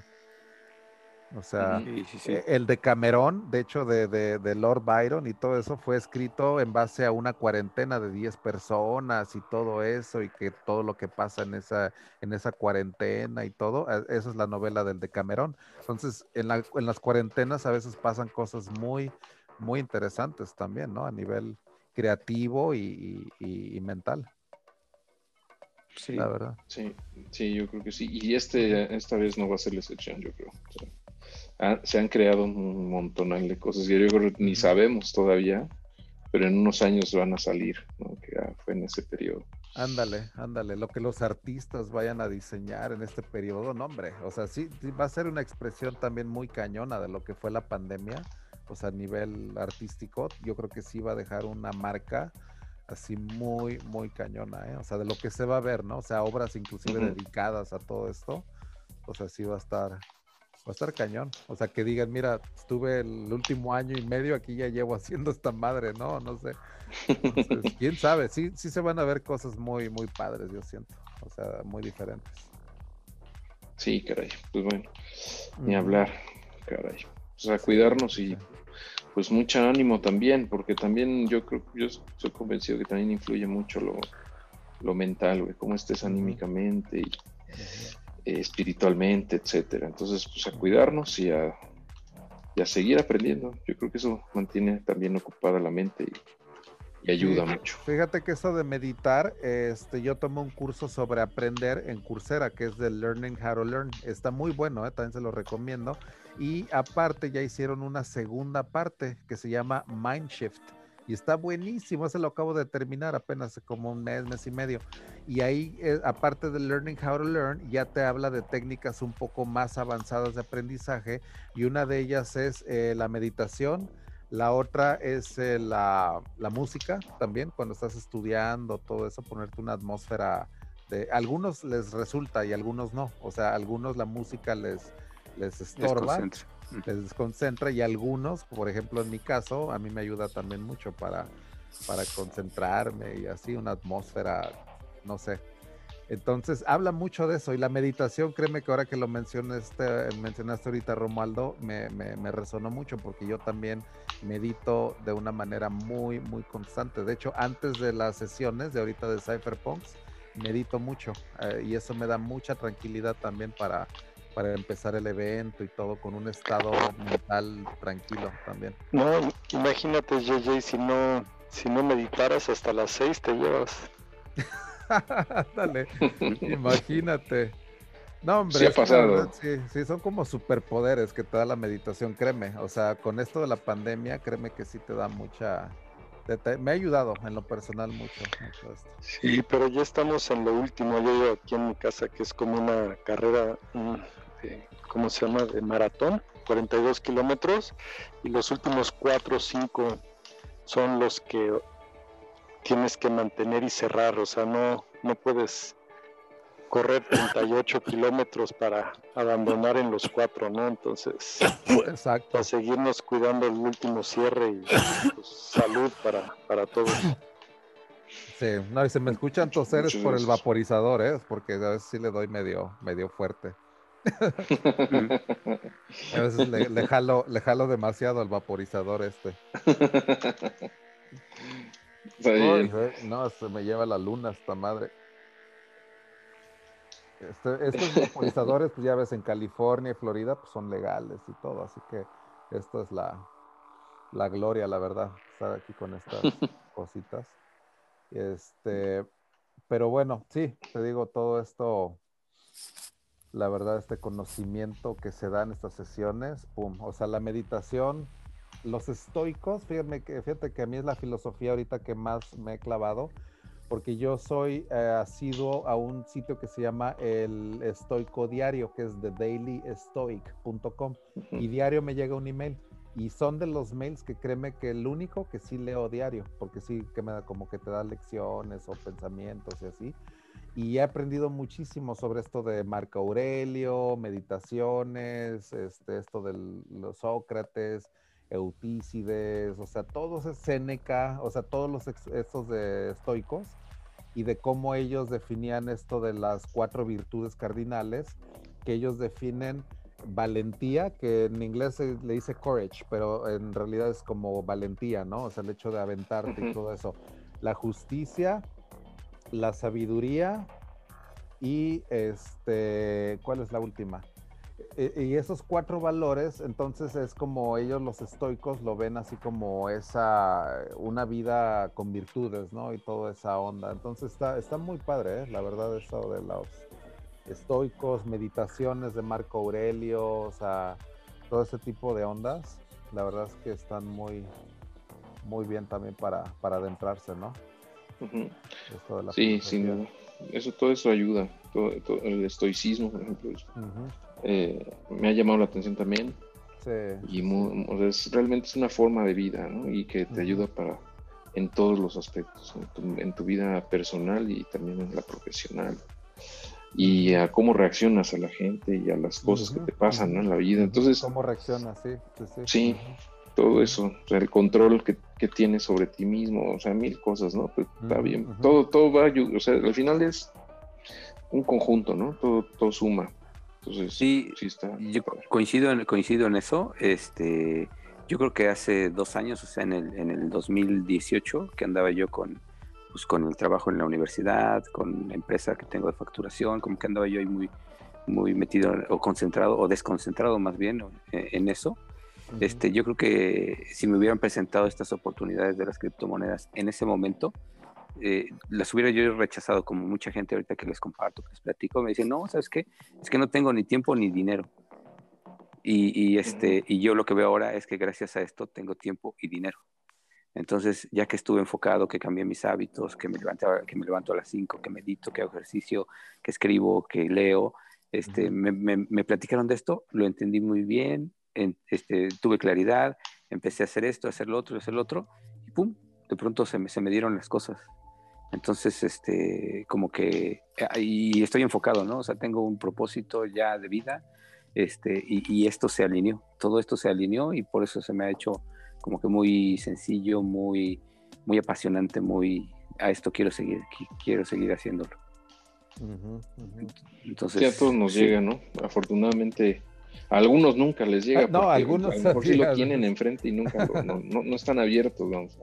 O sea, e, el de Camerón, de hecho, de, Lord Byron y todo eso fue escrito en base a una cuarentena de 10 personas y todo eso, y que todo lo que pasa en esa, en esa cuarentena y todo, esa es la novela del de Camerón. Entonces, en, las cuarentenas a veces pasan cosas muy, muy interesantes también, ¿no? A nivel creativo y, mental. Sí, la verdad. Sí, sí, yo creo que sí. Y este, esta vez no va a ser la excepción, yo creo se han creado un montón de cosas que yo creo que ni sabemos todavía, pero en unos años van a salir, que fue en ese periodo. Ándale, ándale, lo que los artistas vayan a diseñar en este periodo, no hombre, o sea, sí, va a ser una expresión también muy cañona de lo que fue la pandemia, o sea, a nivel artístico, yo creo que sí va a dejar una marca así muy, muy cañona, ¿eh? o sea, de lo que se va a ver, ¿no? O sea, obras inclusive dedicadas a todo esto, o sea, sí va a estar, Va a estar cañón. O sea, que digan, mira, estuve el último año y medio, aquí ya llevo haciendo esta madre, ¿no? No sé. quién sabe. Sí, sí se van a ver cosas muy, muy padres, yo siento. O sea, muy diferentes. Sí, caray. Pues bueno, ni hablar, caray. O sea, cuidarnos y pues mucho ánimo también, porque también yo creo, yo soy convencido que también influye mucho lo, lo mental, güey, cómo estés anímicamente y espiritualmente, etcétera. Entonces, pues a cuidarnos y a, seguir aprendiendo. Yo creo que eso mantiene también ocupada la mente y ayuda mucho. Fíjate que eso de meditar, este, yo tomo un curso sobre aprender en Coursera, que es de Learning How to Learn. Está muy bueno, ¿eh? también se lo recomiendo. Y aparte ya hicieron una segunda parte que se llama Mindshift. Y está buenísimo, ese lo acabo de terminar apenas como un mes, mes y medio. Y ahí, eh, aparte de Learning How to Learn, ya te habla de técnicas un poco más avanzadas de aprendizaje. Y una de ellas es eh, la meditación, la otra es eh, la, música también, cuando estás estudiando, todo eso, ponerte una atmósfera de... Algunos les resulta y algunos no. O sea, algunos la música les, les estorba, les desconcentra y algunos, por ejemplo en mi caso, a mí me ayuda también mucho para, para concentrarme y así una atmósfera, no sé, entonces, habla mucho de eso y la meditación, créeme que ahora que lo mencionaste, mencionaste ahorita, Romualdo, me, me, resonó mucho porque yo también medito de una manera muy, muy constante. De hecho, antes de las sesiones de ahorita de Cypherpunks, medito mucho eh, y eso me da mucha tranquilidad también para, para empezar el evento y todo con un estado mental tranquilo también. No, imagínate, JJ, si no, si no meditaras hasta las seis te llevas. Dale, imagínate. No, hombre, sí, ha pasado. sí, son como superpoderes que te da la meditación, créeme. O sea, con esto de la pandemia, créeme que sí te da mucha. me ha ayudado en lo personal mucho, Sí, pero ya estamos en lo último. Yo llevo aquí en mi casa, que es como una carrera, ¿cómo se llama? De maratón, 42 kilómetros. Y los últimos 4 o 5 son los que tienes que mantener y cerrar, o sea, no, no puedes correr 38 kilómetros para abandonar en los cuatro, ¿no? Entonces, Exacto. para seguirnos cuidando el último cierre y pues, salud para, para todos. Sí, no, y se me escuchan toser es por el vaporizador, ¿eh? Porque a veces sí le doy medio, medio fuerte. a veces le, le, jalo, le jalo demasiado al vaporizador este. no, se me lleva la luna esta madre. Este, estos vaporizadores, pues ya ves, en California y Florida, pues son legales y todo, así que esto es la, la gloria, la verdad, estar aquí con estas cositas. Este, pero bueno, sí, te digo, todo esto, la verdad, este conocimiento que se da en estas sesiones, pum, o sea, la meditación los estoicos, fíjate que, fíjate que a mí es la filosofía ahorita que más me he clavado, porque yo soy eh, asiduo a un sitio que se llama el Estoico Diario, que es thedailystoic.com, y diario me llega un email. Y son de los mails que créeme que el único que sí leo diario, porque sí que me da como que te da lecciones o pensamientos y así. Y he aprendido muchísimo sobre esto de Marco Aurelio, meditaciones, este, esto de los Sócrates, Eutícides, o sea, todos es Séneca, o sea, todos los estos de estoicos y de cómo ellos definían esto de las cuatro virtudes cardinales, que ellos definen valentía, que en inglés se le dice courage, pero en realidad es como valentía, ¿no? O sea, el hecho de aventarte y todo eso. La justicia, la sabiduría y este, ¿cuál es la última? Y esos cuatro valores, entonces es como ellos los estoicos lo ven así como esa, una vida con virtudes, ¿no? Y toda esa onda. Entonces está, está muy padre, ¿eh? la verdad, eso de los estoicos, meditaciones de Marco Aurelio, o sea, todo ese tipo de ondas, la verdad es que están muy, muy bien también para, para adentrarse, ¿no? sí, sí, eso, todo eso ayuda, todo, el estoicismo, por ejemplo. Eh, me ha llamado la atención también. Y realmente es una forma de vida, Y que te ayuda para en todos los aspectos, en tu, vida personal y también en la profesional. Y a cómo reaccionas a la gente y a las cosas que te pasan en la vida. Entonces, ¿Cómo reaccionas? Sí, sí. todo eso, el control que, que, tienes sobre ti mismo, o sea, mil cosas, ¿no? Pues, está bien, todo, todo va a o sea, al final es un conjunto, ¿no? Todo, todo suma sí, está, yo coincido en, coincido en eso. Este, yo creo que hace dos años, o sea, en el, en el 2018, que andaba yo con, pues, con el trabajo en la universidad, con la empresa que tengo de facturación, como que andaba yo ahí muy, muy metido o concentrado o desconcentrado más bien en, eso. Este, yo creo que si me hubieran presentado estas oportunidades de las criptomonedas en ese momento, eh, las hubiera yo rechazado como mucha gente ahorita que les comparto, que les platico, me dicen, no, ¿sabes qué? Es que no tengo ni tiempo ni dinero. Y, este, y yo lo que veo ahora es que gracias a esto tengo tiempo y dinero. Entonces, ya que estuve enfocado, que cambié mis hábitos, que me, levanto, que me levanto a las 5, que medito, que hago ejercicio, que escribo, que leo, este, me, me, platicaron de esto, lo entendí muy bien, este, tuve claridad, empecé a hacer esto, a hacer lo otro, a hacer lo otro, y pum, de pronto se me, se me dieron las cosas. Entonces, este, como que, y estoy enfocado, ¿no? O sea, tengo un propósito ya de vida, este, y, y, esto se alineó, todo esto se alineó y por eso se me ha hecho como que muy sencillo, muy, muy apasionante, muy, a esto quiero seguir, quiero seguir haciéndolo. Entonces, a todos nos llega, ¿no? Afortunadamente, a algunos nunca les llega. Ah, no, algunos por sí lo tienen enfrente y nunca no, no, están abiertos, vamos.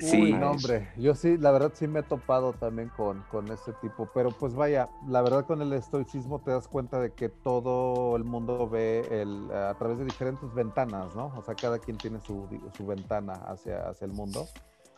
Sí, no, hombre, yo sí, la verdad sí me he topado también con, con ese tipo, pero pues vaya, la verdad con el estoicismo te das cuenta de que todo el mundo ve el, a través de diferentes ventanas, ¿no? O sea, cada quien tiene su, su ventana hacia, hacia el mundo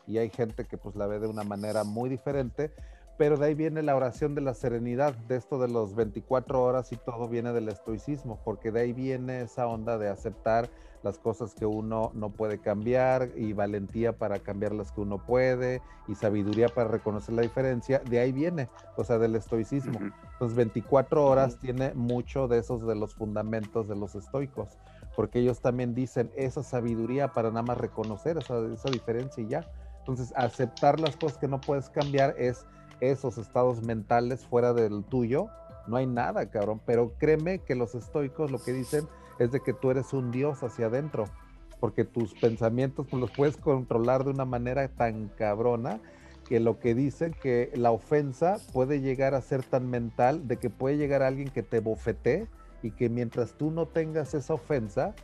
y hay gente que pues la ve de una manera muy diferente, pero de ahí viene la oración de la serenidad, de esto de los 24 horas y todo viene del estoicismo, porque de ahí viene esa onda de aceptar las cosas que uno no puede cambiar y valentía para cambiar las que uno puede y sabiduría para reconocer la diferencia, de ahí viene, o sea, del estoicismo. Entonces 24 horas tiene mucho de esos de los fundamentos de los estoicos, porque ellos también dicen esa sabiduría para nada más reconocer esa, esa diferencia y ya. Entonces aceptar las cosas que no puedes cambiar es esos estados mentales fuera del tuyo, no hay nada, cabrón. Pero créeme que los estoicos lo que dicen es de que tú eres un dios hacia adentro, porque tus pensamientos pues, los puedes controlar de una manera tan cabrona que lo que dicen que la ofensa puede llegar a ser tan mental de que puede llegar alguien que te bofete y que mientras tú no tengas esa ofensa,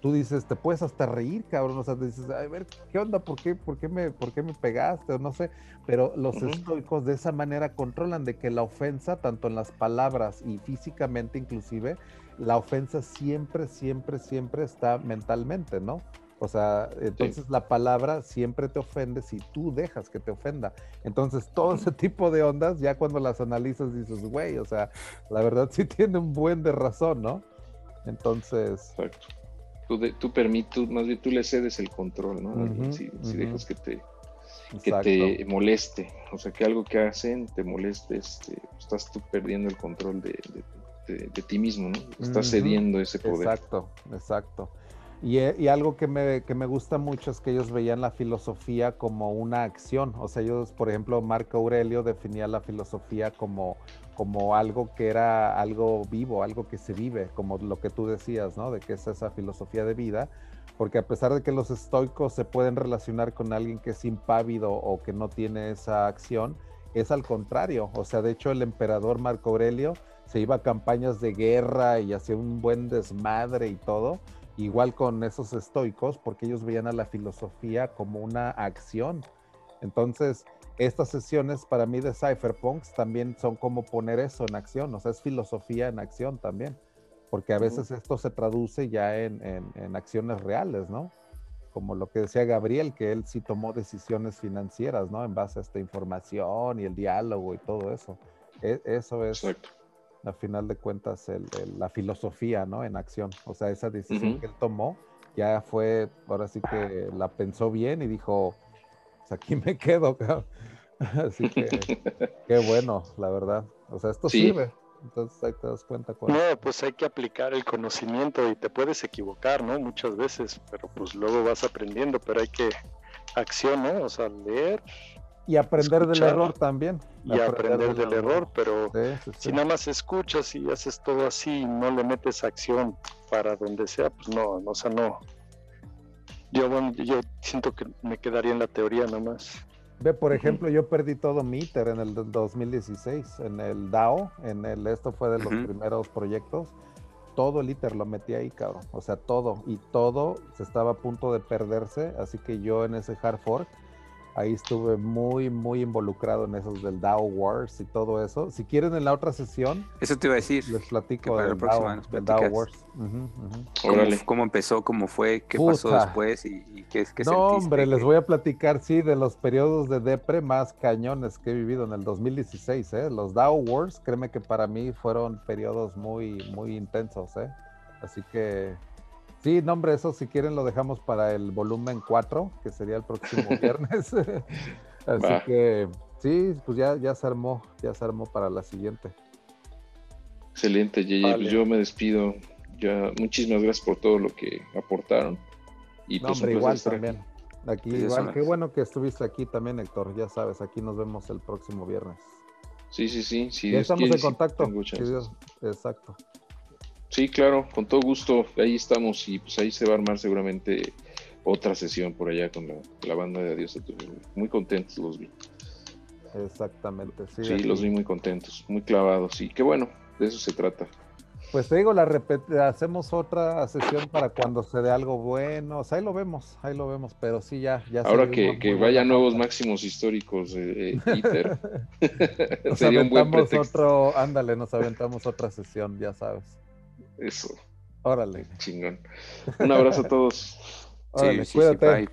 tú dices, te puedes hasta reír, cabrón, o sea, dices, a ver, ¿qué onda? ¿Por qué, por qué, me, por qué me pegaste? O no sé, pero los estoicos de esa manera controlan de que la ofensa, tanto en las palabras y físicamente inclusive, la ofensa siempre, siempre, siempre está mentalmente, ¿no? O sea, entonces la palabra siempre te ofende si tú dejas que te ofenda. Entonces, todo ese tipo de ondas, ya cuando las analizas, dices, güey, o sea, la verdad sí tiene un buen de razón, ¿no? Entonces. Exacto tú, tú permites, más bien tú le cedes el control, ¿no? si, dejas que te, que te moleste, o sea, que algo que hacen te moleste, este, estás tú perdiendo el control de, ti mismo, ¿no? Estás cediendo ese poder. Exacto, exacto. Y, y, algo que me, que me gusta mucho es que ellos veían la filosofía como una acción. O sea, ellos, por ejemplo, Marco Aurelio definía la filosofía como como algo que era algo vivo, algo que se vive, como lo que tú decías, ¿no? De que es esa filosofía de vida, porque a pesar de que los estoicos se pueden relacionar con alguien que es impávido o que no tiene esa acción, es al contrario, o sea, de hecho el emperador Marco Aurelio se iba a campañas de guerra y hacía un buen desmadre y todo, igual con esos estoicos, porque ellos veían a la filosofía como una acción. Entonces, estas sesiones para mí de cypherpunks también son como poner eso en acción, o sea, es filosofía en acción también, porque a veces esto se traduce ya en, en, acciones reales, ¿no? Como lo que decía Gabriel, que él sí tomó decisiones financieras, ¿no? En base a esta información y el diálogo y todo eso. E, eso es, a final de cuentas, el, la filosofía, ¿no? En acción. O sea, esa decisión que él tomó ya fue, ahora sí que la pensó bien y dijo, pues, aquí me quedo, cabrón. Así que, qué bueno, la verdad. O sea, esto sirve. Entonces ahí te das cuenta. Con... No, pues hay que aplicar el conocimiento y te puedes equivocar, ¿no? Muchas veces, pero pues luego vas aprendiendo, pero hay que acción, ¿no? O sea, leer. Y aprender del error también. Y aprender, del, error, pero si nada más escuchas y haces todo así y no le metes acción para donde sea, pues no, no o sea, no. Yo, yo siento que me quedaría en la teoría nada más. Ve, por ejemplo, yo perdí todo mi ITER en el 2016, en el DAO, en el, esto fue de los primeros proyectos, todo el ITER lo metí ahí, cabrón, o sea, todo, y todo se estaba a punto de perderse, así que yo en ese hard fork Ahí estuve muy, muy involucrado en esos del DAO Wars y todo eso. Si quieren en la otra sesión. Eso te iba a decir. Les platico del, DAO, Wars. ¿Cómo, empezó? ¿Cómo fue? ¿Qué pasó después? ¿Y, qué, qué No, hombre, les voy a platicar, sí, de los periodos de depre más cañones que he vivido en el 2016. ¿eh? Los DAO Wars, créeme que para mí fueron periodos muy, muy intensos. ¿eh? Así que Sí, no, hombre, eso si quieren lo dejamos para el volumen 4, que sería el próximo viernes. Así que sí, pues ya, ya se armó, ya se armó para la siguiente. Excelente, Yeye. Pues yo me despido. Ya, muchísimas gracias por todo lo que aportaron. Y pues hombre, igual también. Aquí, igual, qué bueno que estuviste aquí también, Héctor. Ya sabes, aquí nos vemos el próximo viernes. Sí, sí, sí. sí ya estamos en contacto. exacto. Sí, claro, con todo gusto. Ahí estamos y pues ahí se va a armar seguramente otra sesión por allá con la, banda de Adiós a tu Muy contentos los vi. Exactamente, sí. Sí, los vi muy contentos, muy clavados y qué bueno, de eso se trata. Pues te digo, la hacemos otra sesión para cuando se dé algo bueno. O sea, ahí lo vemos, ahí lo vemos, pero sí, ya. ya Ahora que, que vaya nuevos máximos históricos, eh, ITER. nos Sería un buen otro, ándale, nos aventamos otra sesión, ya sabes. Eso. Órale. Chingón. Un abrazo a todos. Órale, cuídate.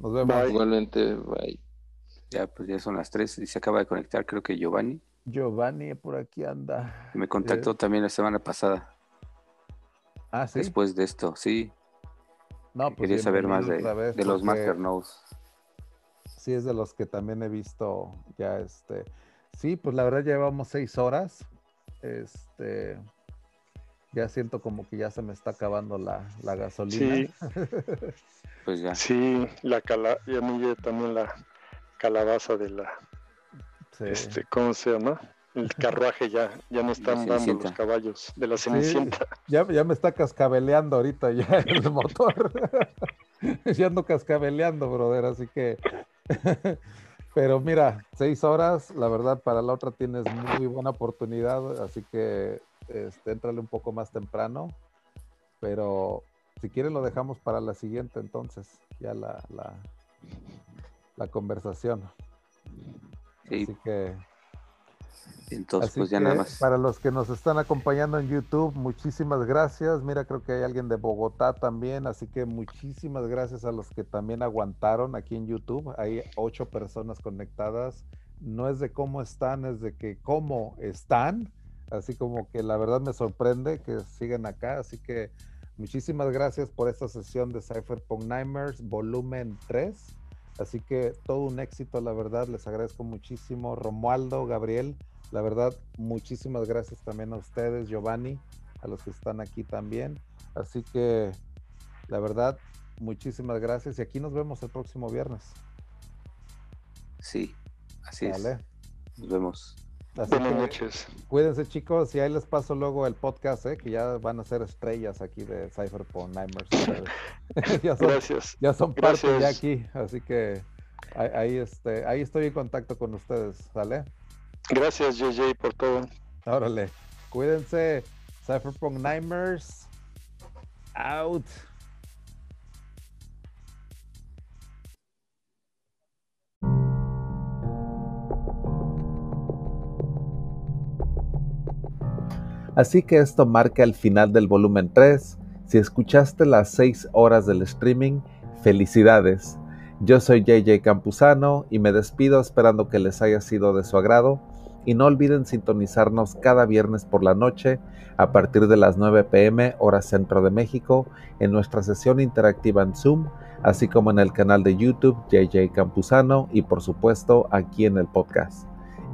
Nos vemos. Igualmente, bye. Ya, pues ya son las tres y se acaba de conectar, creo que Giovanni. Giovanni por aquí anda. Me contactó eh, también la semana pasada. Ah, sí. Después de esto, sí. No, pues Quería saber más de, de los Master Nodes. Sí, es de los que también he visto ya este. Sí, pues la verdad llevamos seis horas. Este, ya siento como que ya se me está acabando la, gasolina. Sí. pues ya. Sí, la cala y a mí también la calabaza de la este, ¿cómo se llama? El carruaje ya, ya no están dando los caballos de la cenicienta. ya, ya me está cascabeleando ahorita ya el motor. ya ando cascabeleando, brother, así que pero mira, seis horas, la verdad, para la otra tienes muy buena oportunidad, así que este, entrale un poco más temprano, pero si quieren lo dejamos para la siguiente entonces, ya la, la, conversación. Así que... Entonces, pues ya nada más. Para los que nos están acompañando en YouTube, muchísimas gracias. Mira, creo que hay alguien de Bogotá también, así que muchísimas gracias a los que también aguantaron aquí en YouTube. Hay ocho personas conectadas. No es de cómo están, es de que cómo están. Así como que la verdad me sorprende que sigan acá. Así que muchísimas gracias por esta sesión de Cypherpunk Nightmares, volumen 3. Así que todo un éxito, la verdad. Les agradezco muchísimo. Romualdo, Gabriel, la verdad, muchísimas gracias también a ustedes, Giovanni, a los que están aquí también. Así que, la verdad, muchísimas gracias. Y aquí nos vemos el próximo viernes. Sí, así es. Nos vemos. Buenas noches. Cuídense chicos y ahí les paso luego el podcast, ¿eh? que ya van a ser estrellas aquí de Cypherpunk Nightmares. ya son, Gracias. Ya son parte de aquí, así que ahí, este, ahí estoy en contacto con ustedes, ¿sale? Gracias JJ por todo. Órale, cuídense. Cypherpunk Nightmares. Out. Así que esto marca el final del volumen 3. Si escuchaste las 6 horas del streaming, felicidades. Yo soy JJ Campuzano y me despido esperando que les haya sido de su agrado y no olviden sintonizarnos cada viernes por la noche a partir de las 9 pm hora centro de México en nuestra sesión interactiva en Zoom, así como en el canal de YouTube JJ Campuzano y por supuesto aquí en el podcast.